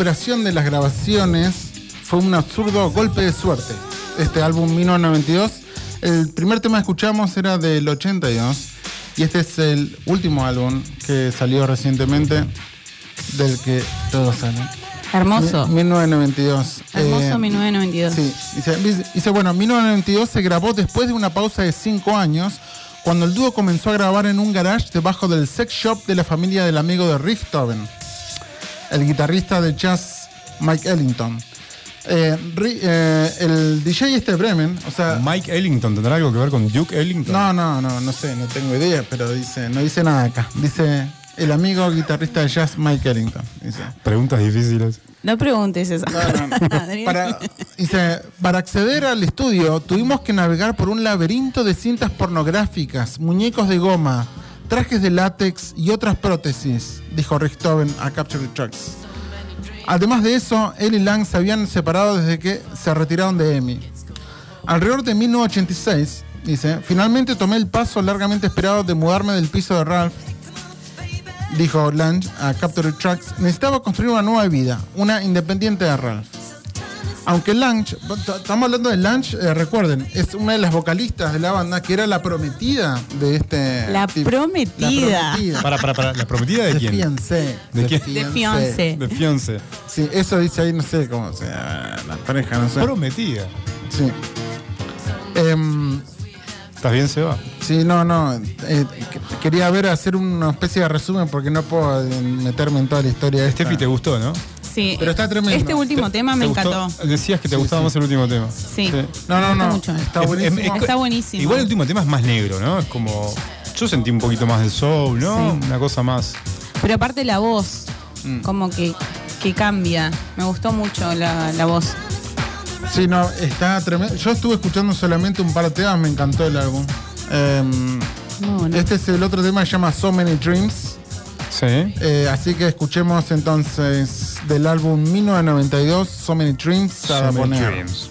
recuperación de las grabaciones fue un absurdo golpe de suerte. Este álbum 1992, el primer tema que escuchamos era del 82 y este es el último álbum que salió recientemente del que todo sale. Hermoso. Mi- 1992. Hermoso Eh, 1992. Sí, dice, bueno, 1992 se grabó después de una pausa de 5 años, cuando el dúo comenzó a grabar en un garage debajo del sex shop de la familia del amigo de Richthofen, el guitarrista de jazz Mike Ellington. Eh, Ri- eh, el DJ este Bremen, o sea... Mike Ellington, ¿tendrá algo que ver con Duke Ellington? No, no, no, no sé, no tengo idea, pero dice, no dice nada acá. Dice el amigo guitarrista de jazz Mike Ellington. Dice. Preguntas difíciles. No preguntes eso. Para, dice, para acceder al estudio tuvimos que navegar por un laberinto de cintas pornográficas, muñecos de goma, trajes de látex y otras prótesis, dijo Richthofen a Capture the Tracks. Además de eso, él y Lang se habían separado desde que se retiraron de EMI. Alrededor de 1986, dice, finalmente tomé el paso largamente esperado de mudarme del piso de Ralph dijo Lange a Capture the Tracks, necesitaba construir una nueva vida, una independiente de Ralph. Aunque Lange, estamos hablando de Lange, eh, recuerden, es una de las vocalistas de la banda que era la prometida de este. La tipo. prometida. La prometida. Para, para, para. ¿La prometida de De quién? fiancé. ¿De quién? De fiancé. De fiancé. Sí, eso dice ahí, no sé cómo se llama la pareja, no sé. Prometida. Sí. Em, ¿Estás bien, Seba? sí, no, no. eh, que- quería ver, hacer una especie de resumen porque no puedo eh, meterme en toda la historia. esta. Steffi, ¿te gustó, no? Sí. Pero está tremendo. Este último tema me ¿Te gustó? encantó. Decías que te Sí, gustaba sí. más el último tema. Sí. No, no, no. mucho. Está Es- buenísimo. es- Está buenísimo. Igual el último tema es más negro, ¿no? Es como. Yo sentí un poquito más del soul, ¿no? Sí. Una cosa más. Pero aparte la voz, Mm. como que, que cambia. Me gustó mucho la, la voz. Sí, no, está tremendo. Yo estuve escuchando solamente un par de temas, me encantó el álbum. Em, este es el otro tema, se llama So Many Dreams. Sí. Eh, así que escuchemos entonces del álbum 1992, So Many Dreams, So Many poner. Dreams.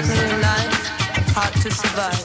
darkening life, hard to survive.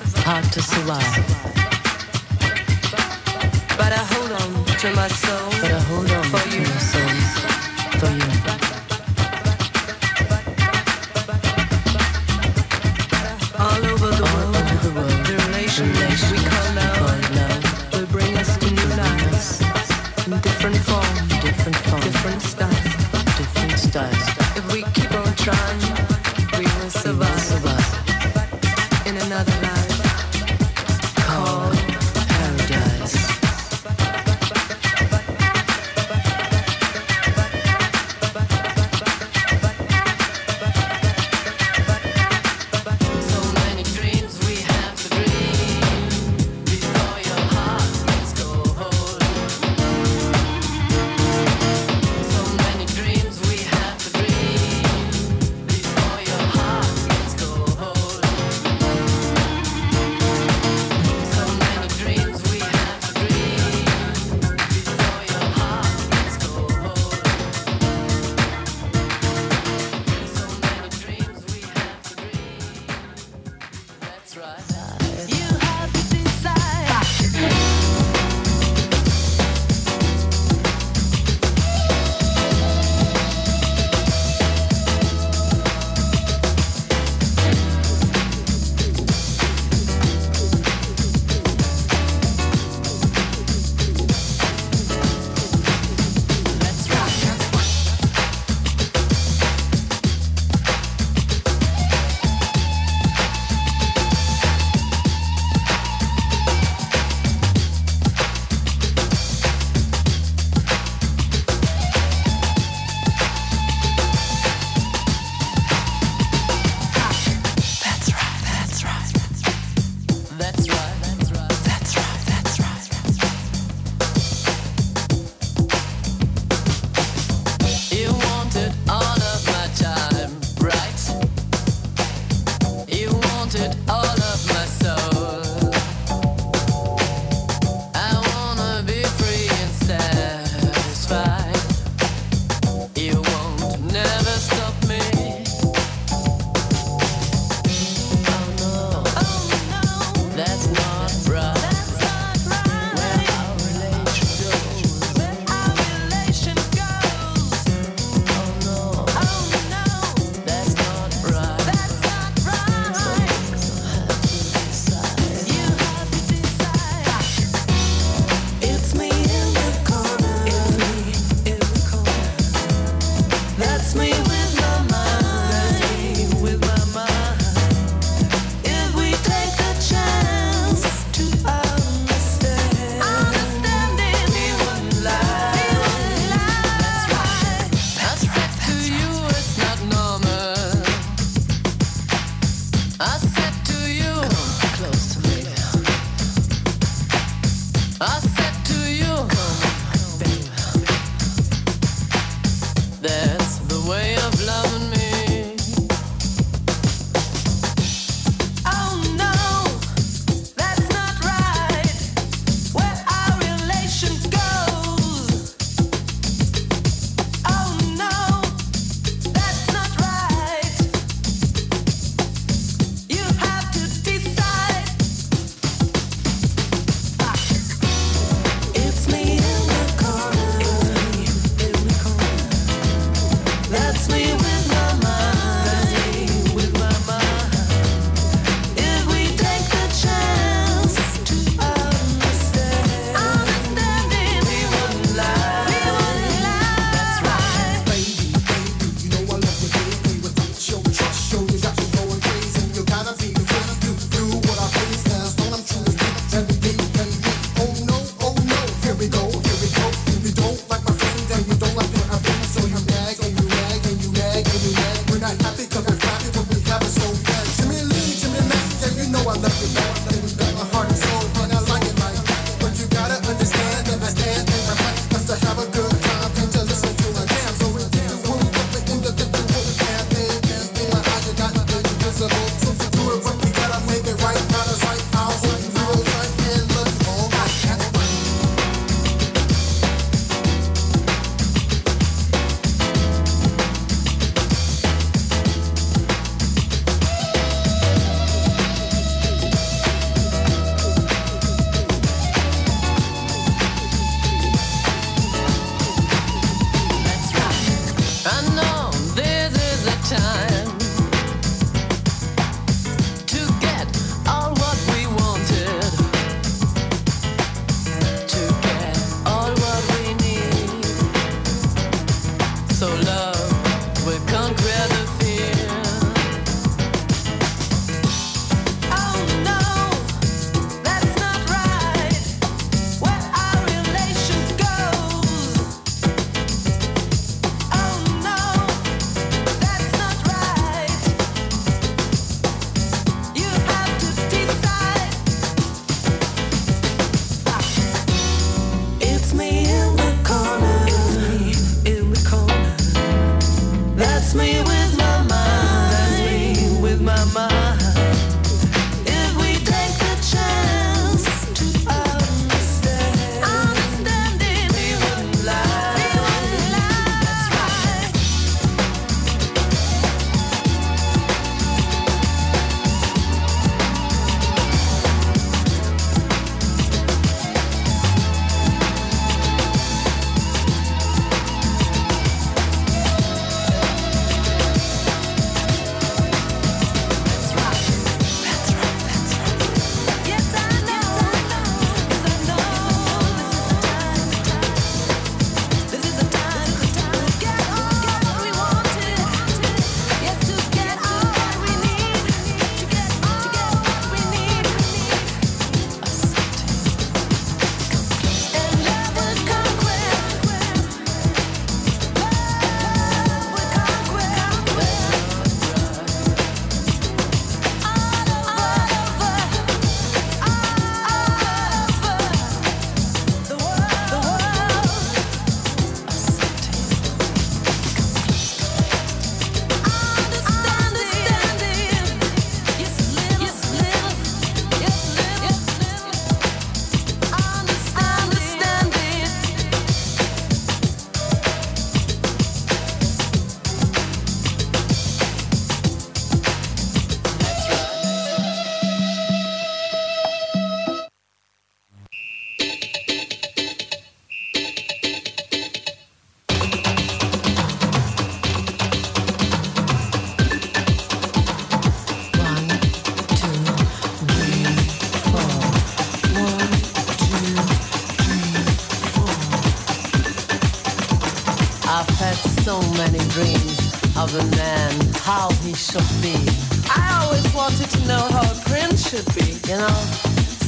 You know,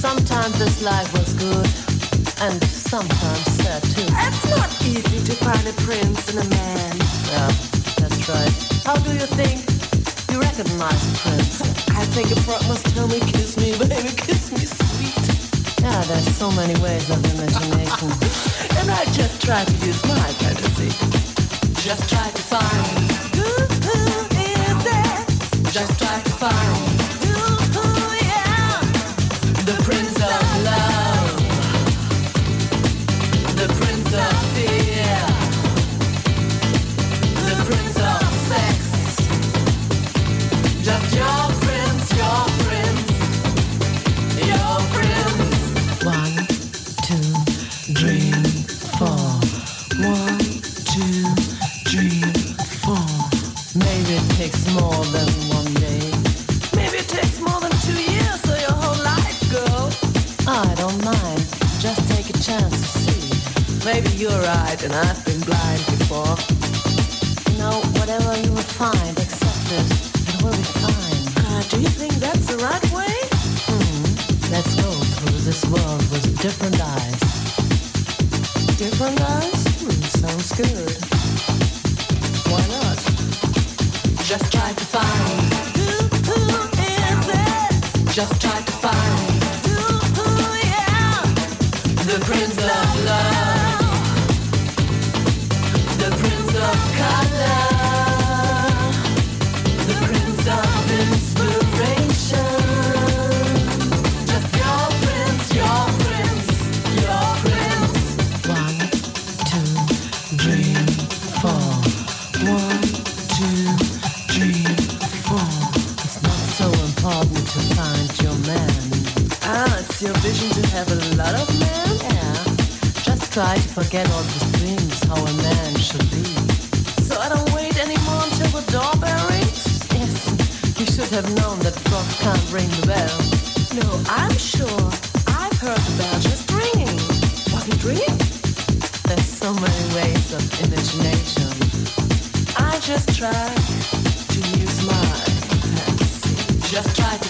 sometimes this life was good, and sometimes sad too. It's not easy to find a prince in a man. Yeah, that's right. How do you think you recognize a prince? I think a frog must tell me, kiss me, baby, kiss me sweet. Yeah, there's so many ways of imagination. and I just try to use my fantasy. Just try don't mind. Just take a chance to see. Maybe you're right and I've been blind before. You know, whatever you will find, accept it. It will be fine. Uh, do you think that's the right way? Hmm. Let's go through this world with different eyes. Different eyes? Hmm, sounds good. Why not? Just try to find who, who is it? Just try to find try to forget all these dreams, how a man should be. So I don't wait anymore until the doorbell rings? Yes, you should have known that frogs can't ring the bell. No, I'm sure. I've heard the bell just ringing. Was it ringing? There's so many ways of imagination. I just try to use my fancy. Just try to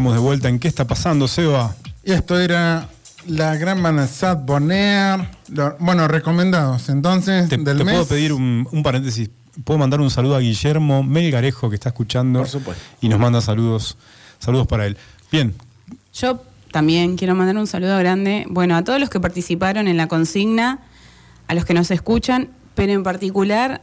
estamos de vuelta en ¿Qué está pasando, Seba? Y esto era la gran banda Sad Bonaire. Bueno, recomendados. Entonces, Te, del te mes. puedo pedir un, un paréntesis. Puedo mandar un saludo a Guillermo Melgarejo que está escuchando Por supuesto. y nos manda saludos, saludos para él. Bien, Yo también quiero mandar un saludo grande, bueno, a todos los que participaron en la consigna, a los que nos escuchan, pero en particular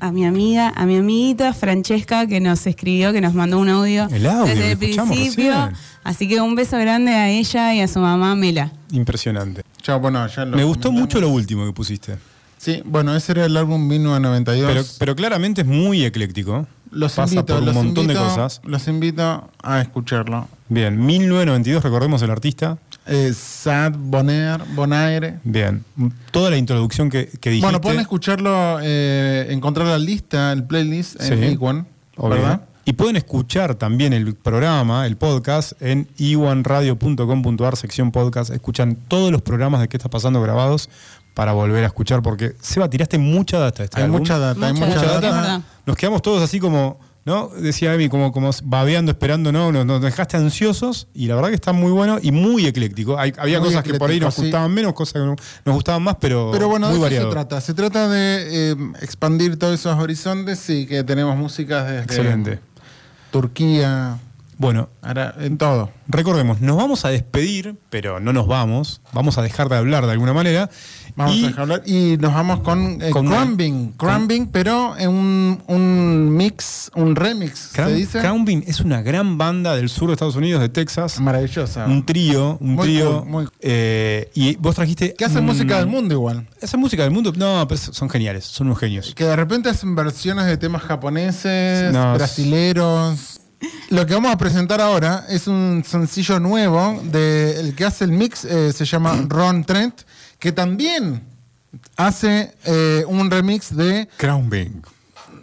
a mi amiga, a mi amiguita Francesca que nos escribió, que nos mandó un audio, El audio, desde el principio. recién. Así que un beso grande a ella y a su mamá Mela. impresionante. Ya, bueno, ya lo Me gustó comentamos. mucho lo último que pusiste. Sí, bueno, ese era el álbum 1992. Pero, pero claramente es muy ecléctico. los Pasa invito, por un los montón invito, de cosas. Los invito a escucharlo. Bien, 1992, recordemos el artista. Eh, Sad Bonaire, Bonaire. Bien, toda la introducción que, que dijiste. Bueno, pueden escucharlo, eh, encontrar la lista, el playlist en Sí. ¿verdad? Y pueden escuchar también el programa, el podcast, en iwanradio.com.ar, sección podcast. Escuchan todos los programas de qué está pasando grabados para volver a escuchar, porque Seba, tiraste mucha data. Este Hay álbum. mucha data, hay Mucha mucha data, data. Nos quedamos todos así como, ¿no? Decía Emi, como, como babeando, esperando, ¿no? Nos, nos dejaste ansiosos y la verdad que está muy bueno y muy ecléctico. Hay- había Muy cosas que por ahí nos sí. gustaban menos, cosas que no- nos gustaban más, pero, Pero bueno, muy de eso se trata. Se trata de eh, expandir todos esos horizontes y que tenemos músicas desde Excelente. Turquía, Bueno, Ara- en todo. recordemos, nos vamos a despedir, pero no nos vamos. Vamos a dejar de hablar de alguna manera. Vamos y a dejar hablar. Y nos vamos con, eh, Con- Crumbing, Crumbing, pero en un, un mix, un remix, se dice. Bean es una gran banda del sur de Estados Unidos, de Texas. Maravillosa. Un trío, un Muy trío. cool, muy- eh, y vos trajiste. Que hacen música del mundo igual. Hacen música del mundo. No, pero son geniales, son unos genios. Que de repente hacen versiones de temas japoneses, No, brasileros. Lo que vamos a presentar ahora es un sencillo nuevo de el que hace el mix, eh, se llama Ron Trent, que también hace eh, un remix de Crown Bean.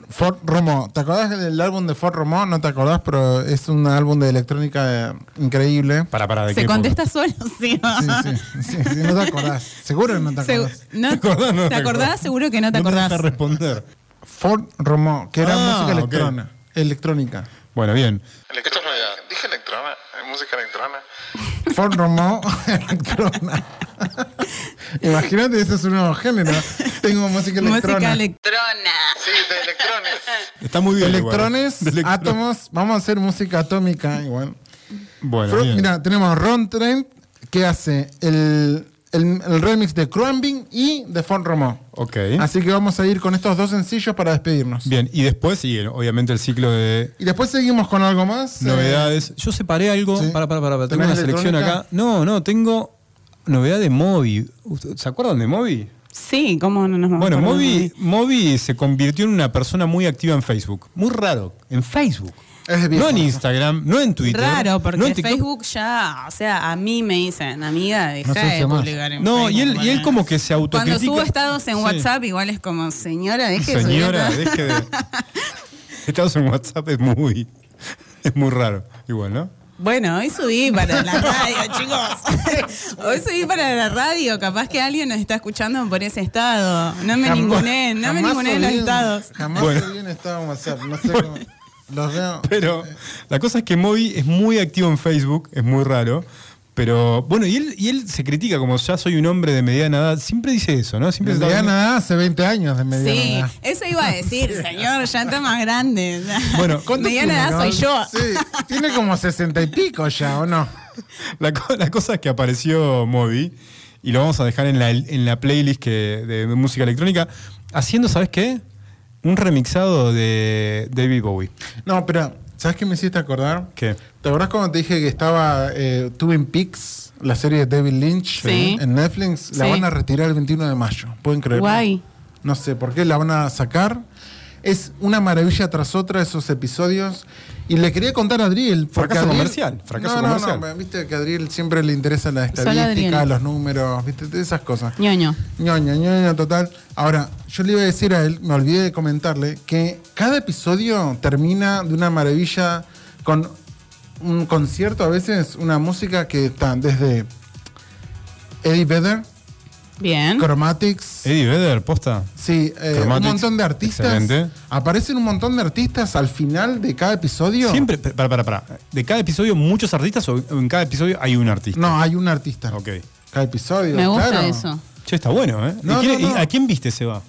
Ford Romo. ¿Te acordás del álbum de Ford Romo? No te acordás, pero es un álbum de electrónica eh, increíble. Para, para, ¿de Se qué contesta solo, sí. Sí, sí, sí, sí, no te acordás. Seguro que no te acordás. no- ¿Te acordás? No ¿Te te acordás? acordás. Seguro que no te No me acordás. deja responder. Ford Romo, que era Ah, música electrónica. electrónica. Bueno, bien. Dije electrona, música electrona. Ford Romo, electrona. Imagínate, ese es un nuevo género. Tengo música electrona. Música electrona. Sí, de electrones. Está muy bien. Electrones, electro- átomos. Vamos a hacer música atómica igual. Bueno, Fro- bien. Mira, tenemos Ron Trent que hace el, el- el remix de Crumbing y de Ford Romo. Ok. Así que vamos a ir con estos dos sencillos para despedirnos. Bien, y después sigue, obviamente, el ciclo de Y después seguimos con algo más. eh, novedades. Yo separé algo. sí. Para, para, para. Tengo ¿Tenés una selección acá. No, no, tengo novedad de Moby. ¿Usted- ¿Se acuerdan de Moby? Sí, ¿cómo no nos vamos Bueno, a acordar Moby, Moby se convirtió en una persona muy activa en Facebook. Muy raro. En Facebook. No en Instagram, no en Twitter. Raro, porque no en TikTok. Facebook ya, o sea, a mí me dicen, amiga, deja No de publicar en No, y él, y él como que se autocritica. Cuando subo estados en Sí. WhatsApp, igual es como, señora, deje de subir Señora, esto". deje de. Estados en WhatsApp es muy. Es muy raro. Igual, ¿no? Bueno, hoy subí para la radio, chicos. Hoy subí para la radio. Capaz que alguien nos está escuchando por ese estado. No me Jamás- ninguneen, no me jamás ninguneen los en- estados. Jamás Bueno. subí en estado en WhatsApp. No sé cómo. Los veo. Pero la cosa es que Moby es muy activo en Facebook, es muy raro. Pero bueno, y él, y él se critica como ya soy un hombre de mediana edad. Siempre dice eso, ¿no? Siempre De mediana edad, hace 20 años de mediana Sí, edad. eso iba a decir, señor, ya está más grande. Bueno, ¿Cuánto mediana edad no? soy yo. Sí, tiene como 60 y pico ya, ¿o no? La, la cosa es que apareció Moby y lo vamos a dejar en la, en la playlist que, de, música electrónica haciendo, ¿sabes qué? Un remixado de David Bowie. No, pero, ¿sabes qué me hiciste acordar? ¿Qué? ¿Te acordás cuando te dije que estaba eh, Twin Peaks, la serie de David Lynch Sí. en Netflix? La Sí. van a retirar el 21 de mayo. ¿Pueden creerlo? Guay. No sé por qué la van a sacar. Es una maravilla tras otra esos episodios. Y le quería contar a Adriel. porque Fracaso Adriel- comercial, fracaso no, no, comercial. No, viste que a Adriel siempre le interesa la Solo estadística, Adriel. los números, viste, esas cosas. ñoño. ñoño, ñoño, total. Ahora, yo le iba a decir a él, me olvidé de comentarle, que cada episodio termina de una maravilla con un concierto, a veces una música que está desde Eddie Vedder Bien. Chromatics. Eddie Vedder, posta. Sí, eh, un montón de artistas. excelente. Aparecen un montón de artistas al final de cada episodio. Siempre, para, para, para. ¿De cada episodio muchos artistas o en cada episodio hay un artista? No, hay un artista. Ok. Cada episodio. Me gusta claro. eso. Che, está bueno, ¿eh? ¿Y No, quién- no, no. y ¿A quién viste, Seba?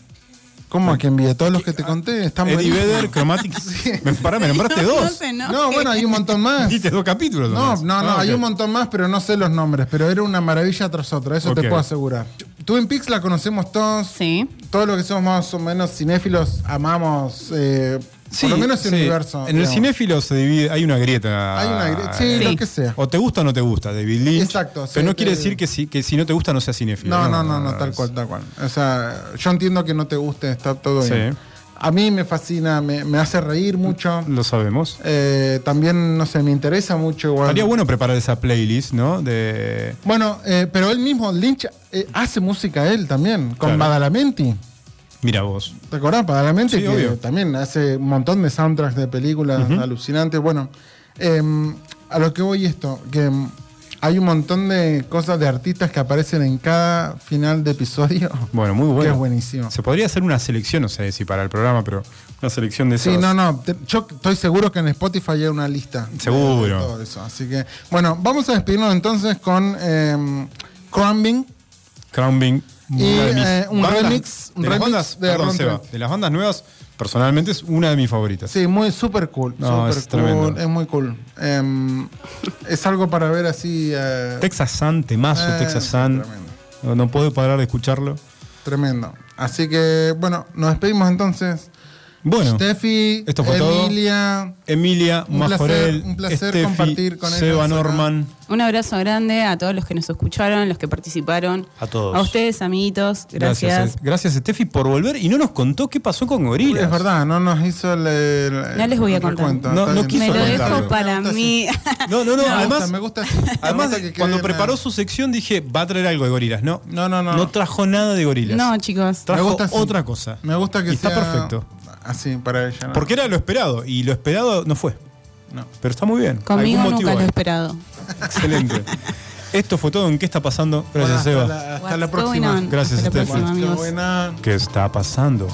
¿Cómo a que envíe? Todos los que te conté están Eddie. Vedder, Chromatics. Me, pará, me nombraste No dos. No, bueno, hay un montón más. Viste dos capítulos. No, no, no, Ah, hay un montón más, pero no sé los nombres. Pero era una maravilla tras otra, eso te puedo asegurar. Twin Peaks la conocemos todos. Sí. Todos los que somos más o menos cinéfilos amamos, eh, Sí, por lo menos sí. universo. En el cinéfilo se divide, hay una grieta. Hay una gri- sí, Sí. lo que sea. O te gusta o no te gusta, David Lynch. Exacto, sí, Pero no quiere decir que si, que si no te gusta no sea cinéfilo. No, no, no, no, tal cual, tal cual. O sea, yo entiendo que no te guste, está todo Sí. bien. A mí me fascina, me, me hace reír mucho. Lo sabemos. Eh, también, no sé, me interesa mucho. igual. Estaría bueno preparar esa playlist, ¿no? De. Bueno, eh, pero él mismo, Lynch, eh, hace música él también, con Claro. Badalamenti. Mira vos. ¿Te acordás? Badalamenti, Sí, que obvio. también hace un montón de soundtracks de películas alucinantes. Bueno, em, a lo que voy esto, que em, hay un montón de cosas de artistas que aparecen en cada final de episodio. Bueno, muy Que bueno. es buenísimo. Se podría hacer una selección, no sé si para el programa, pero una selección de esas. Sí, no, no. te- yo estoy seguro que en Spotify hay una lista. Seguro. de todo eso. Así que, bueno, vamos a despedirnos entonces con em, Crumbing. Y, una de mis eh, un bandas- remix- un de las remix bandas, de perdón, Seba, de las bandas nuevas, personalmente es una de mis favoritas. Sí, muy súper cool. No, super es cool. tremendo. Es muy cool. Em, es algo para ver así. eh, Texas Sun, temazo, Eh, Texas Sun. no puedo parar de escucharlo. Tremendo. Así que, bueno, nos despedimos entonces. Bueno, Steffi, esto fue todo. Emilia. Emilia, Un Majorel, placer- un placer Steffi, compartir con Seba ellos. Norman. Un abrazo grande a todos los que nos escucharon, los que participaron. A todos. A ustedes, amiguitos. Gracias. Gracias, eh. gracias Steffi por volver y no nos contó qué pasó con Gorilas. Es verdad, no nos hizo el. el- No les voy a contar. recuento. No- no quiso Me lo dejo para Me mí. No, no, no, Me además, gusta, me gusta así. Me además gusta que cuando preparó nada. su sección dije, va a traer algo de gorilas. No, No, no, no. no trajo nada de gorilas. No, chicos. trajo Me gusta así. otra cosa. Me gusta que Y está sea perfecto. Así, para ella. ¿no? Porque era lo esperado y lo esperado no fue. No. Pero está muy bien. Conmigo Algún nunca motivo lo hay. esperado. Excelente. Esto fue todo en ¿Qué está pasando? Bueno, Gracias, hasta Seba. la, hasta la próxima. Gracias, Hasta la próxima. ¿Qué está pasando?